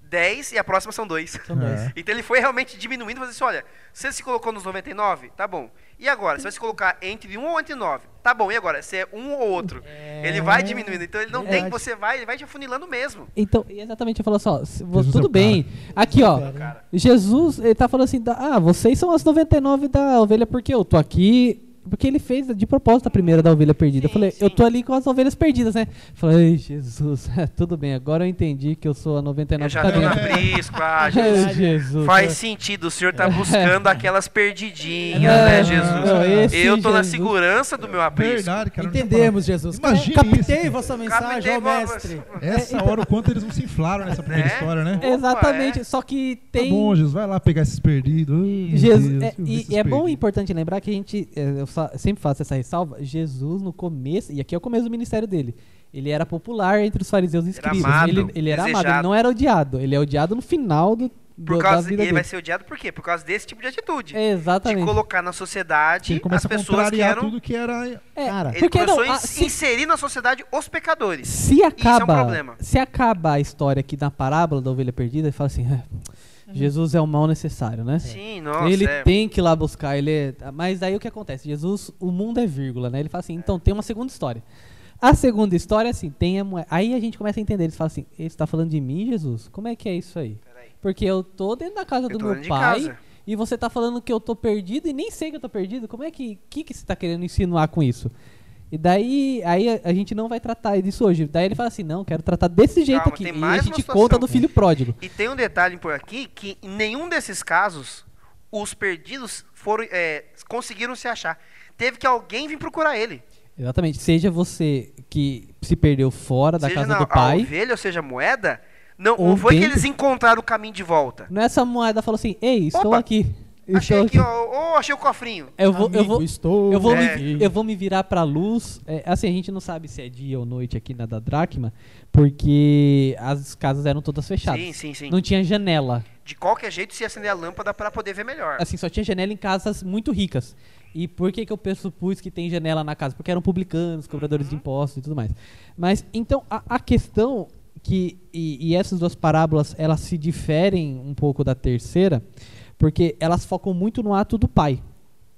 10 e a próxima são 2. São dois. É. Então ele foi realmente diminuindo, mas assim, olha, você se colocou nos 99, tá bom. E agora? Você vai se colocar entre 1 ou entre 9? Tá bom, e agora? Se é um ou outro? Ele vai diminuindo, então ele não É tem, você vai, ele vai te afunilando mesmo. Então, e exatamente, eu falo assim, ó, Jesus é tudo o bem. Aqui, ó, Cara. Jesus, ele tá falando assim, ah, vocês são as 99 da ovelha porque eu tô aqui. Porque ele fez de propósito a primeira da ovelha perdida. eu Sim, falei, sim. eu tô ali com as ovelhas perdidas, né? Falei, "Ei, Jesus, tudo bem, agora eu entendi que eu sou a 99 Eu já tá tô na dentro." prisco, ah, Ai, Jesus. Jesus. Faz sentido, o senhor tá buscando aquelas perdidinhas, É, né, Jesus? não, esse Eu tô na Jesus. segurança do meu aprisco. Verdade, cara. Entendemos, Jesus. Imagine Captei isso. vossa mensagem, Captei ó mestre. Essa hora o quanto eles não se inflaram nessa primeira É? história, né? Opa, Exatamente, é. só que Tá tem. bom, Jesus, vai lá pegar esses perdidos. Jesus, Deus, é, eu e, esses e é bom e importante lembrar que a gente, é, eu fa- sempre faço essa ressalva, Jesus no começo, e aqui é o começo do ministério dele, ele era popular entre os fariseus e Era escribas. amado, ele, ele era amado, ele desejado. não era odiado, ele é odiado no final do, Por do- causa, vida ele dele. vai ser odiado por quê? Por causa desse tipo de atitude. de Exatamente. colocar na sociedade as pessoas que eram. tudo que era. É, Cara, Ele porque começou não, a se, inserir na sociedade os pecadores. se acaba, é um problema. se acaba a história aqui na parábola da ovelha perdida, ele fala assim, "Ah, Jesus é o mal necessário, né? Sim, nossa. ele é. tem que ir lá buscar, ele é- mas aí o que acontece? Jesus, o mundo é vírgula, né? Ele fala assim, então tem uma segunda história. A segunda história, assim, tem a moeda. Aí a gente começa a entender, eles falam assim, ele está falando de mim, Jesus? Como é que é isso aí? Peraí. Porque eu tô dentro da casa Eu do meu pai e você tá falando que eu tô perdido e nem sei que eu tô perdido. Como é que que, que você tá querendo insinuar com isso? E daí aí a, a gente não vai tratar disso hoje. Daí ele fala assim, não, quero tratar desse jeito Calma, aqui. tem E mais a uma gente conta do filho pródigo. E tem um detalhe por aqui que em nenhum desses casos os perdidos foram é, conseguiram se achar. Teve que alguém vir procurar ele. Exatamente. Seja você que se perdeu fora da seja casa na, do a pai. ovelha ou seja a moeda, Não, Ou não foi que dentro- eles encontraram o caminho de volta. Nessa moeda falou assim: Ei, estou Opa, aqui. Achei Estou aqui, aqui. ó, ô, achei o cofrinho. Eu vou, eu Amigo, vou, estou eu vou, É. me, eu vou me virar pra luz. É, assim, a gente não sabe se é dia ou noite aqui na da Dracma, porque as casas eram todas fechadas. Sim, sim, sim. Não tinha janela. De qualquer jeito, se acender a lâmpada para poder ver melhor. Assim, só tinha janela em casas muito ricas. E por que, que eu pressupus que tem janela na casa? Porque eram publicanos, cobradores Uhum. de impostos e tudo mais. Mas, então, a, a questão que. E, e essas duas parábolas, elas se diferem um pouco da terceira, porque elas focam muito no ato do pai.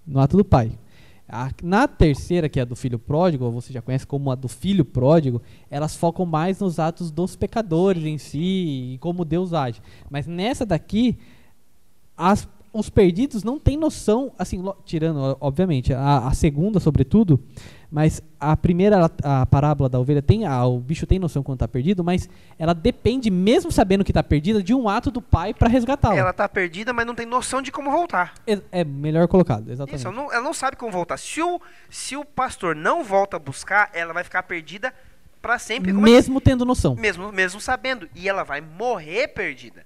No ato do pai. A- na terceira, que é a do filho pródigo, ou você já conhece como a do filho pródigo, elas focam mais nos atos dos pecadores em si e como Deus age. Mas nessa daqui, as- os perdidos não têm noção, assim, tirando, obviamente, a, a segunda, sobretudo, mas a primeira, ela- a parábola da ovelha, tem, a- o bicho tem noção quando está perdido, mas ela depende, mesmo sabendo que está perdida, de um ato do pai para resgatá-la. Ela tá perdida, mas não tem noção de como voltar. É, é melhor colocado, exatamente. Isso, ela não, ela não sabe como voltar. Se o, se o pastor não volta a buscar, ela vai ficar perdida para sempre. Como é mesmo tendo noção. mesmo, mesmo sabendo. E ela vai morrer perdida.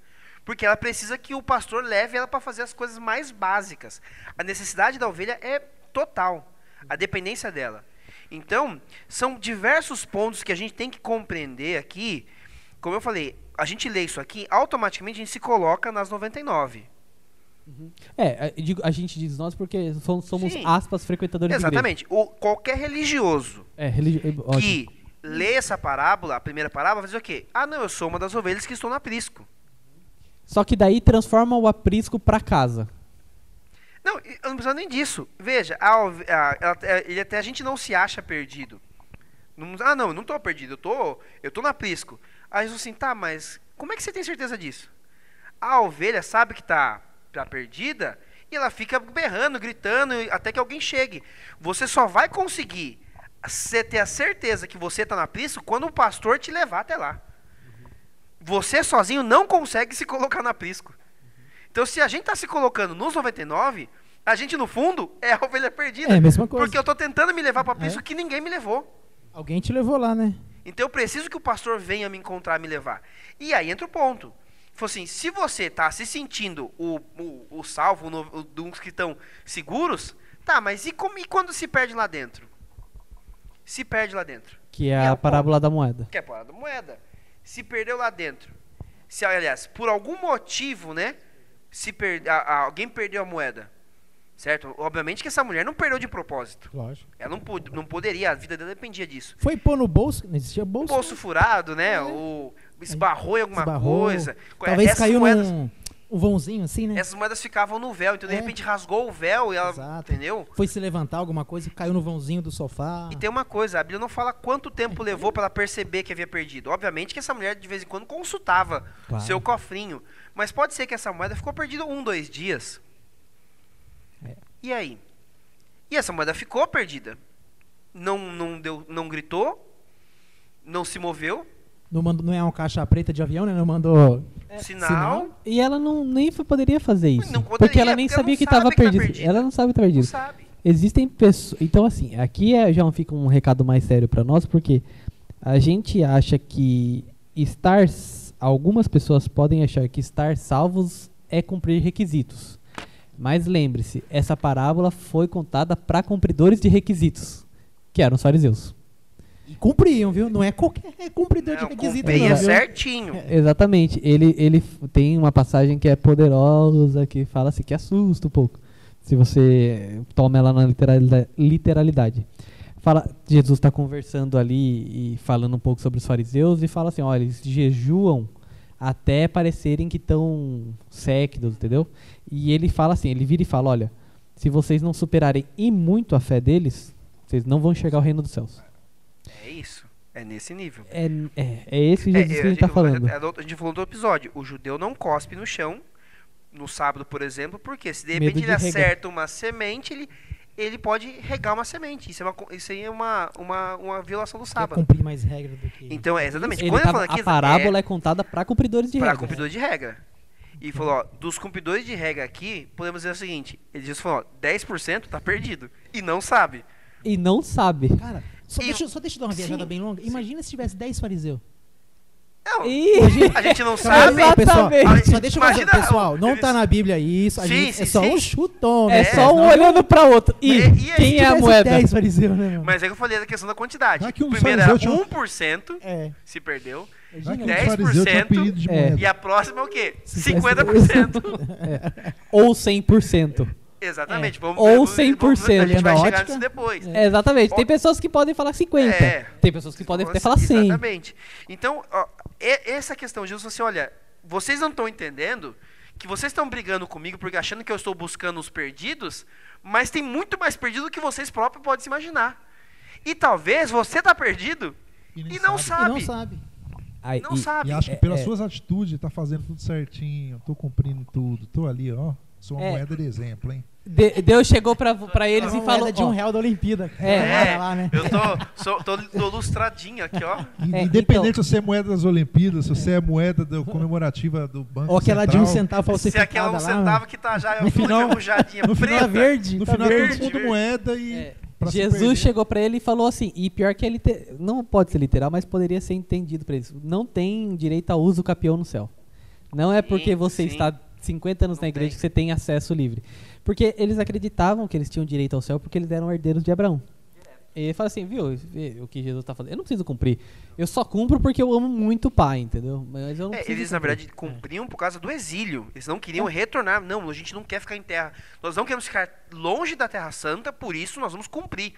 Porque ela precisa que o pastor leve ela para fazer as coisas mais básicas. A necessidade da ovelha é total. A dependência dela. Então, são diversos pontos que a gente tem que compreender aqui. Como eu falei, a gente lê isso aqui, automaticamente a gente se coloca nas 99. É, digo- a gente diz nós porque som- somos, Sim. aspas, frequentadores. Exatamente. O, qualquer religioso É, religi- é, que lê essa parábola, a primeira parábola, vai dizer o quê? Ah, não, eu sou uma das ovelhas que estão no aprisco. Só que daí transforma o aprisco pra casa. Não, eu não preciso nem disso. Veja, a, a- é, ele até a gente não se acha perdido. Não- ah, não, eu não tô perdido, eu tô, eu tô no aprisco. Aí Jesus assim, tá, mas como é que você tem certeza disso? A ovelha sabe que tá, tá perdida e ela fica berrando, gritando até que alguém chegue. Você só vai conseguir ter a certeza que você tá no aprisco quando o pastor te levar até lá. Você sozinho não consegue se colocar no aprisco. Então, se a gente está se colocando nos 99, a gente, no fundo, é a ovelha perdida. É a mesma coisa. Porque eu estou tentando me levar para aprisco É. que ninguém me levou. Alguém te levou lá, né? Então, eu preciso que o pastor venha me encontrar, me levar. E aí entra o ponto. Falou assim, se você está se sentindo o, o, o salvo, o, o, dos que estão seguros, tá, mas e, como, e quando se perde lá dentro? Se perde lá dentro. Que é É a parábola da moeda. Que é a parada da moeda. Se perdeu lá dentro. Se, aliás, por algum motivo, né? Se per, a- a- alguém perdeu a moeda. Certo? Obviamente que essa mulher não perdeu de propósito. Lógico. Ela não, não poderia, a vida dela dependia disso. Foi pôr no bolso, não existia O bolso. bolso furado, né? O esbarrou em alguma esbarrou. coisa. Talvez Essas caiu moedas, num um vãozinho assim, né? essas moedas ficavam no véu, então de É. repente rasgou o véu e ela, Exato. entendeu? Foi se levantar alguma coisa, caiu no vãozinho do sofá. E tem uma coisa, a Bíblia não fala quanto tempo levou para ela perceber que havia perdido. Obviamente que essa mulher de vez em quando consultava Claro. seu cofrinho, mas pode ser que essa moeda ficou perdida um, dois dias. É. E aí? E essa moeda ficou perdida. Não, não deu, não gritou, não se moveu, Não, mandou, não é uma caixa preta de avião, né? Não mandou. sinal. sinal. E ela não nem poderia fazer isso. Não poderia, porque ela nem porque sabia não que estava tá perdida. perdida. Ela não sabe que tá Não perdida. sabe. Existem pessoas. Então, assim, aqui é, já fica um recado mais sério pra nós, porque a gente acha que estar. Algumas pessoas podem achar que estar salvos é cumprir requisitos. Mas lembre-se, essa parábola foi contada para cumpridores de requisitos, que eram os fariseus. E cumpriam, viu? Não é qualquer cumpridor Não, de requisito, cumpria não, certinho. Exatamente. Ele, ele tem uma passagem que é poderosa, que fala assim, que assusta um pouco. Se você toma ela na literalida- literalidade. Fala, Jesus está conversando ali e falando um pouco sobre os fariseus e fala assim, olha, eles jejuam até parecerem que estão séquidos, entendeu? E ele fala assim, ele vira e fala, olha, se vocês não superarem e muito a fé deles, vocês não vão enxergar o reino dos céus. É isso. É nesse nível. É, é, é esse É, Jesus que a gente está eu- falando. é do- A gente falou do outro episódio. O judeu não cospe no chão no sábado, por exemplo, porque se de repente de ele regar. acerta uma semente, ele, ele pode regar uma semente. Isso, é uma, isso aí é uma, uma, uma violação do Quer sábado. cumprir mais regras do que. Então, é exatamente. Ele Quando tava- ele fala aqui, a parábola é, contada para cumpridores de para regras. cumpridores de regra. E falou, ó, dos cumpridores de regra aqui, podemos dizer o seguinte, ele disse, falou, ó, 10% tá perdido e não sabe. E não sabe. Cara, só, E- deixa, eu- só deixa eu dar uma viajada Sim, bem longa. sim. Imagina se tivesse 10 fariseus. Não, Ih, a gente não Sabe, sabe. pessoal, Exatamente. só deixa eu fazer, Imagina, pessoal, não tá na Bíblia isso, a Sim, gente, sim, é só sim. um chutão, é né? só um Senão- olhando pra outro. Ih, E- e aí, quem é a moeda? 10 fariseus, né? Mas é que eu falei da questão da quantidade. Tá que um Primeiro era fariseu tinha um- 1%, É. se perdeu. Um 10%, fariseu tinha apelido de é. E a próxima é o quê? Se 50%. Ou 100%. Exatamente. Vamos, Ou vamos- 100%. A gente vai ótica. nisso depois. É, exatamente. Tem pessoas que podem falar 50. É. Tem pessoas que podem até falar 100. Exatamente. Então, ó, e- essa questão, Jesus falou assim, olha, vocês não estão entendendo que vocês estão brigando comigo porque achando que eu estou buscando os perdidos, mas tem muito mais perdido do que vocês próprios podem se imaginar. E talvez você está perdido E e não sabe. E não sabe. sabe. Aí, Não e- sabe. E acho que É, pelas é. suas atitudes tá fazendo tudo certinho, tô cumprindo tudo, tô ali, ó. Sou uma É. moeda de exemplo, hein? De- Deus chegou pra, pra eles É uma e falou. moeda de um real da Olimpíada. É. É, lá, né? eu tô, sou, tô, tô lustradinho aqui, ó. E- É, Independente então- se você é moeda das Olimpíadas, se você é moeda do- comemorativa do Banco Ou aquela de um Central, centavo Se falsificada aquela um lá. centavo que tá já No final- enferrujadinha, no final preta. Verde. No tá final verde. todo mundo verde. moeda e. é, se Jesus chegou pra ele e falou assim, e pior que ele te- não pode ser literal, mas poderia ser entendido pra eles. Não tem direito a uso capião no céu. Não é porque Sim, você sim. está 50 anos Não na igreja tem. que você tem acesso livre. Porque eles acreditavam que eles tinham direito ao céu porque eles eram herdeiros de Abraão. E ele fala assim, viu, o que Jesus está falando. Eu não preciso cumprir. Eu só cumpro porque eu amo muito o pai, entendeu? Mas eu não É, eles, na cumprir. verdade, cumpriam por causa do exílio. Eles não queriam retornar. Não, a gente não quer ficar em terra. Nós não queremos ficar longe da Terra Santa, por isso nós vamos cumprir.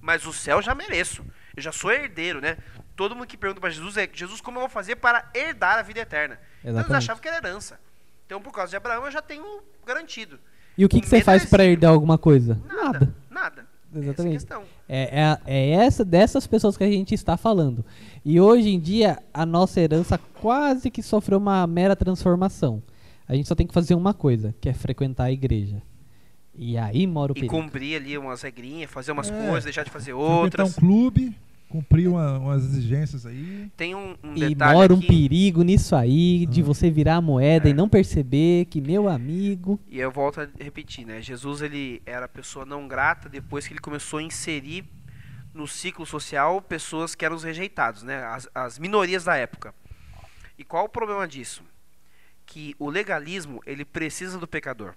Mas o céu já mereço. Eu já sou herdeiro, né? Todo mundo que pergunta para Jesus é: Jesus, como eu vou fazer para herdar a vida eterna? Então eles Exatamente. achavam que era herança. Então, por causa de Abraão, eu já tenho garantido. E o que, que você faz para herdar alguma coisa? Nada. Nada. Essa é Exatamente. questão. É, é, é essa dessas pessoas que a gente está falando. E hoje em dia, a nossa herança quase que sofreu uma mera transformação. A gente só tem que fazer uma coisa, que é frequentar a igreja. E aí mora o E perigo. cumprir ali umas regrinhas, fazer umas É. coisas, deixar de fazer Frequentar outras. um clube, cumprir uma- umas exigências aí. Tem um, um E detalhe mora um aqui. perigo nisso aí, de Ah. você virar a moeda É. e não perceber que meu amigo. E eu volto a repetir, né? Jesus ele era pessoa não grata depois que ele começou a inserir no ciclo social pessoas que eram os rejeitados, né? As, as minorias da época. E qual o problema disso? Que o legalismo ele precisa do pecador.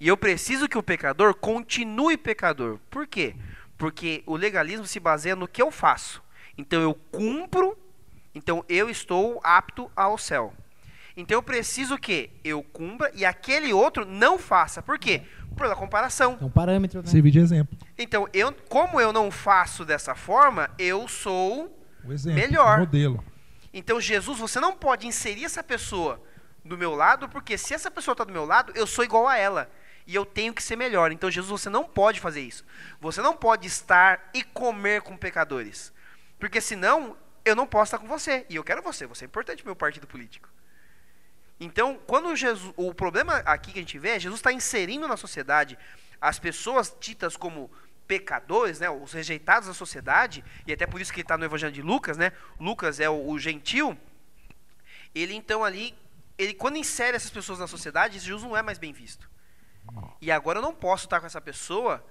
E eu preciso que o pecador continue pecador. Por quê? Porque o legalismo se baseia no que eu faço. Então eu cumpro, então eu estou apto ao céu. Então eu preciso que eu cumpra e aquele outro não faça. Por quê? Pela comparação. É um parâmetro, né? Servir de exemplo. Então, eu, como eu não faço dessa forma, eu sou. O exemplo. Melhor. O modelo. Então, Jesus, você não pode inserir essa pessoa do meu lado, porque se essa pessoa está do meu lado, eu sou igual a ela. E eu tenho que ser melhor. Então, Jesus, você não pode fazer isso. Você não pode estar e comer com pecadores. Porque senão, eu não posso estar com você. E eu quero você. Você é importante meu partido político. Então, quando Jesus, o problema aqui que a gente vê é Jesus está inserindo na sociedade as pessoas ditas como pecadores, né, os rejeitados da sociedade, e até por isso que ele está no Evangelho de Lucas, né? Lucas é o, o gentil. Ele então ali, ele quando insere essas pessoas na sociedade, Jesus não é mais bem visto. E agora eu não posso estar com essa pessoa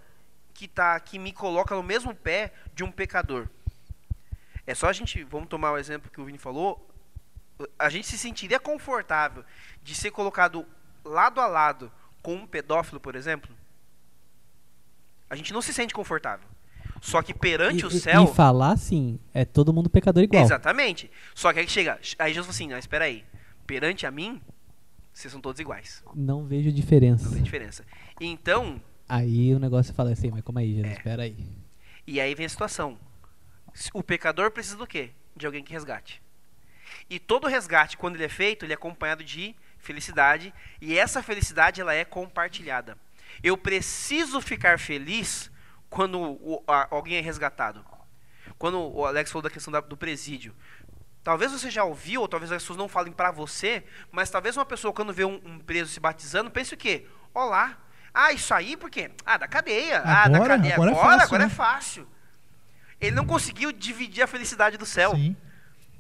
que tá que me coloca no mesmo pé de um pecador. É só a gente, vamos tomar o exemplo que o Vini falou, a gente se sentiria confortável de ser colocado lado a lado com um pedófilo, por exemplo? A gente não se sente confortável. Só que perante E, o céu. e falar assim, é todo mundo pecador igual. Exatamente. Só que aí chega. Aí Jesus fala assim: espera aí. Perante a mim, vocês são todos iguais. Não vejo diferença. Não tem diferença. Então, Aí o negócio fala assim, mas como aí, Jesus? É. Espera aí. E aí vem a situação. O pecador precisa do quê? De alguém que resgate. E todo resgate, quando ele é feito, ele é acompanhado de felicidade. E essa felicidade, ela é compartilhada. Eu preciso ficar feliz quando o- a- alguém é resgatado. Quando o Alex falou da questão da- do presídio. Talvez você já ouviu, ou talvez as pessoas não falem pra você, mas talvez uma pessoa, quando vê um, um preso se batizando, pense o quê? Olá. Ah, isso aí por quê? Ah, da cadeia. ah, da Agora- cadeia. agora é Agora, fácil, agora né? é fácil. Ele não conseguiu dividir a felicidade do céu. Sim.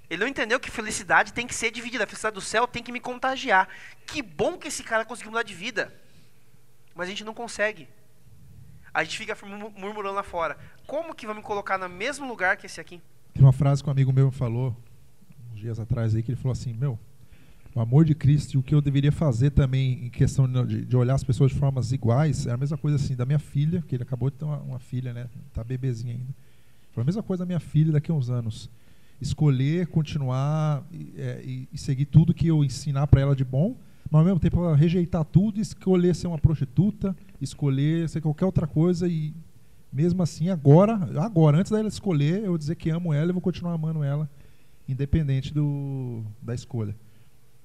Ele não entendeu que felicidade tem que ser dividida. A felicidade do céu tem que me contagiar. Que bom que esse cara conseguiu mudar de vida. Mas a gente não consegue. A gente fica murmu- murmurando lá fora. Como que vai me colocar no mesmo lugar que esse aqui? Tem uma frase que um amigo meu me falou, dias atrás aí que ele falou assim, meu, o amor de Cristo e o que eu deveria fazer também em questão de, de, olhar as pessoas de formas iguais, é a mesma coisa assim da minha filha, que ele acabou de ter uma, uma filha, né? Tá bebezinha ainda. Foi a mesma coisa da minha filha daqui a uns anos. Escolher, continuar é, e, e, seguir tudo que eu ensinar para ela de bom, mas ao mesmo tempo ela rejeitar tudo e escolher ser uma prostituta, escolher ser qualquer outra coisa e mesmo assim agora, agora antes dela escolher, eu dizer que amo ela e vou continuar amando ela independente do, da escolha.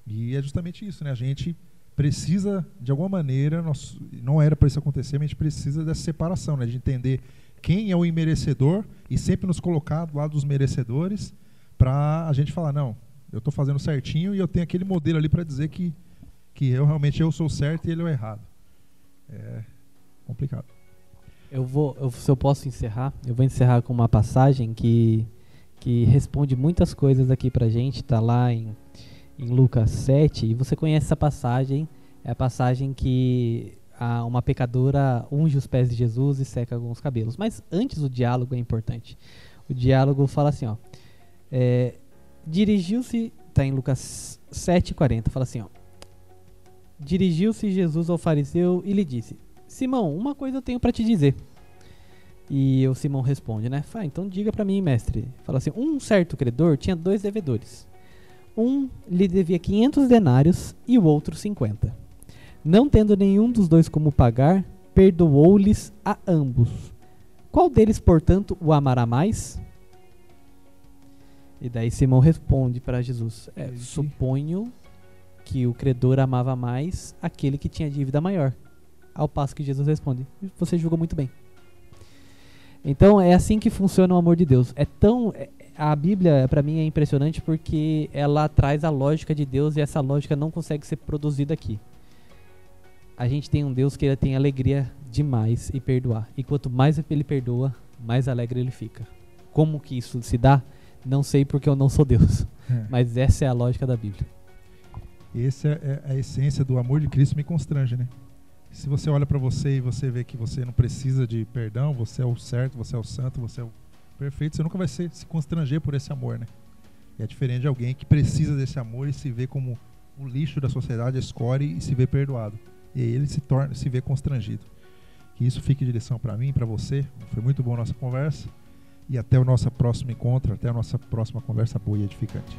E é justamente isso, né? A gente precisa, de alguma maneira, nós, não era para isso acontecer, mas a gente precisa dessa separação, né? De entender quem é o imerecedor e sempre nos colocar do lado dos merecedores para a gente falar, não, eu estou fazendo certinho e eu tenho aquele modelo ali para dizer que, que eu realmente eu sou certo e ele é o errado. É complicado. Eu vou, eu, se eu posso encerrar, eu vou encerrar com uma passagem que, que responde muitas coisas aqui pra gente, tá lá em em Lucas 7, e você conhece essa passagem, é a passagem que a, uma pecadora unge os pés de Jesus e seca alguns cabelos. Mas antes o diálogo é importante. O diálogo fala assim, ó. É, Dirigiu-se, está em Lucas 7,40, fala assim, ó. Dirigiu-se Jesus ao fariseu e lhe disse: Simão, uma coisa eu tenho para te dizer. E o Simão responde, né? Fala, então diga para mim, mestre. Fala assim: um certo credor tinha dois devedores. Um lhe devia 500 denários e o outro 50. Não tendo nenhum dos dois como pagar, perdoou-lhes a ambos. Qual deles, portanto, o amará mais? E daí Simão responde para Jesus: é, Suponho que o credor amava mais aquele que tinha dívida maior. Ao passo que Jesus responde: Você julgou muito bem. Então é assim que funciona o amor de Deus. É tão é, a Bíblia, para mim, é impressionante porque ela traz a lógica de Deus e essa lógica não consegue ser produzida aqui. A gente tem um Deus que ele tem alegria demais e perdoar. E quanto mais ele perdoa, mais alegre ele fica. Como que isso se dá? Não sei porque eu não sou Deus. É. Mas essa é a lógica da Bíblia. Essa é a essência do amor de Cristo me constrange, né? Se você olha para você e você vê que você não precisa de perdão, você é o certo, você é o santo, você é o Perfeito, você nunca vai ser, se constranger por esse amor, né? E é diferente de alguém que precisa desse amor e se vê como o lixo da sociedade, a escore e se vê perdoado. E aí ele se torna, se vê constrangido. Que isso fique de lição para mim, para você. Foi muito bom a nossa conversa. E até o nosso próximo encontro, até a nossa próxima conversa boa e edificante.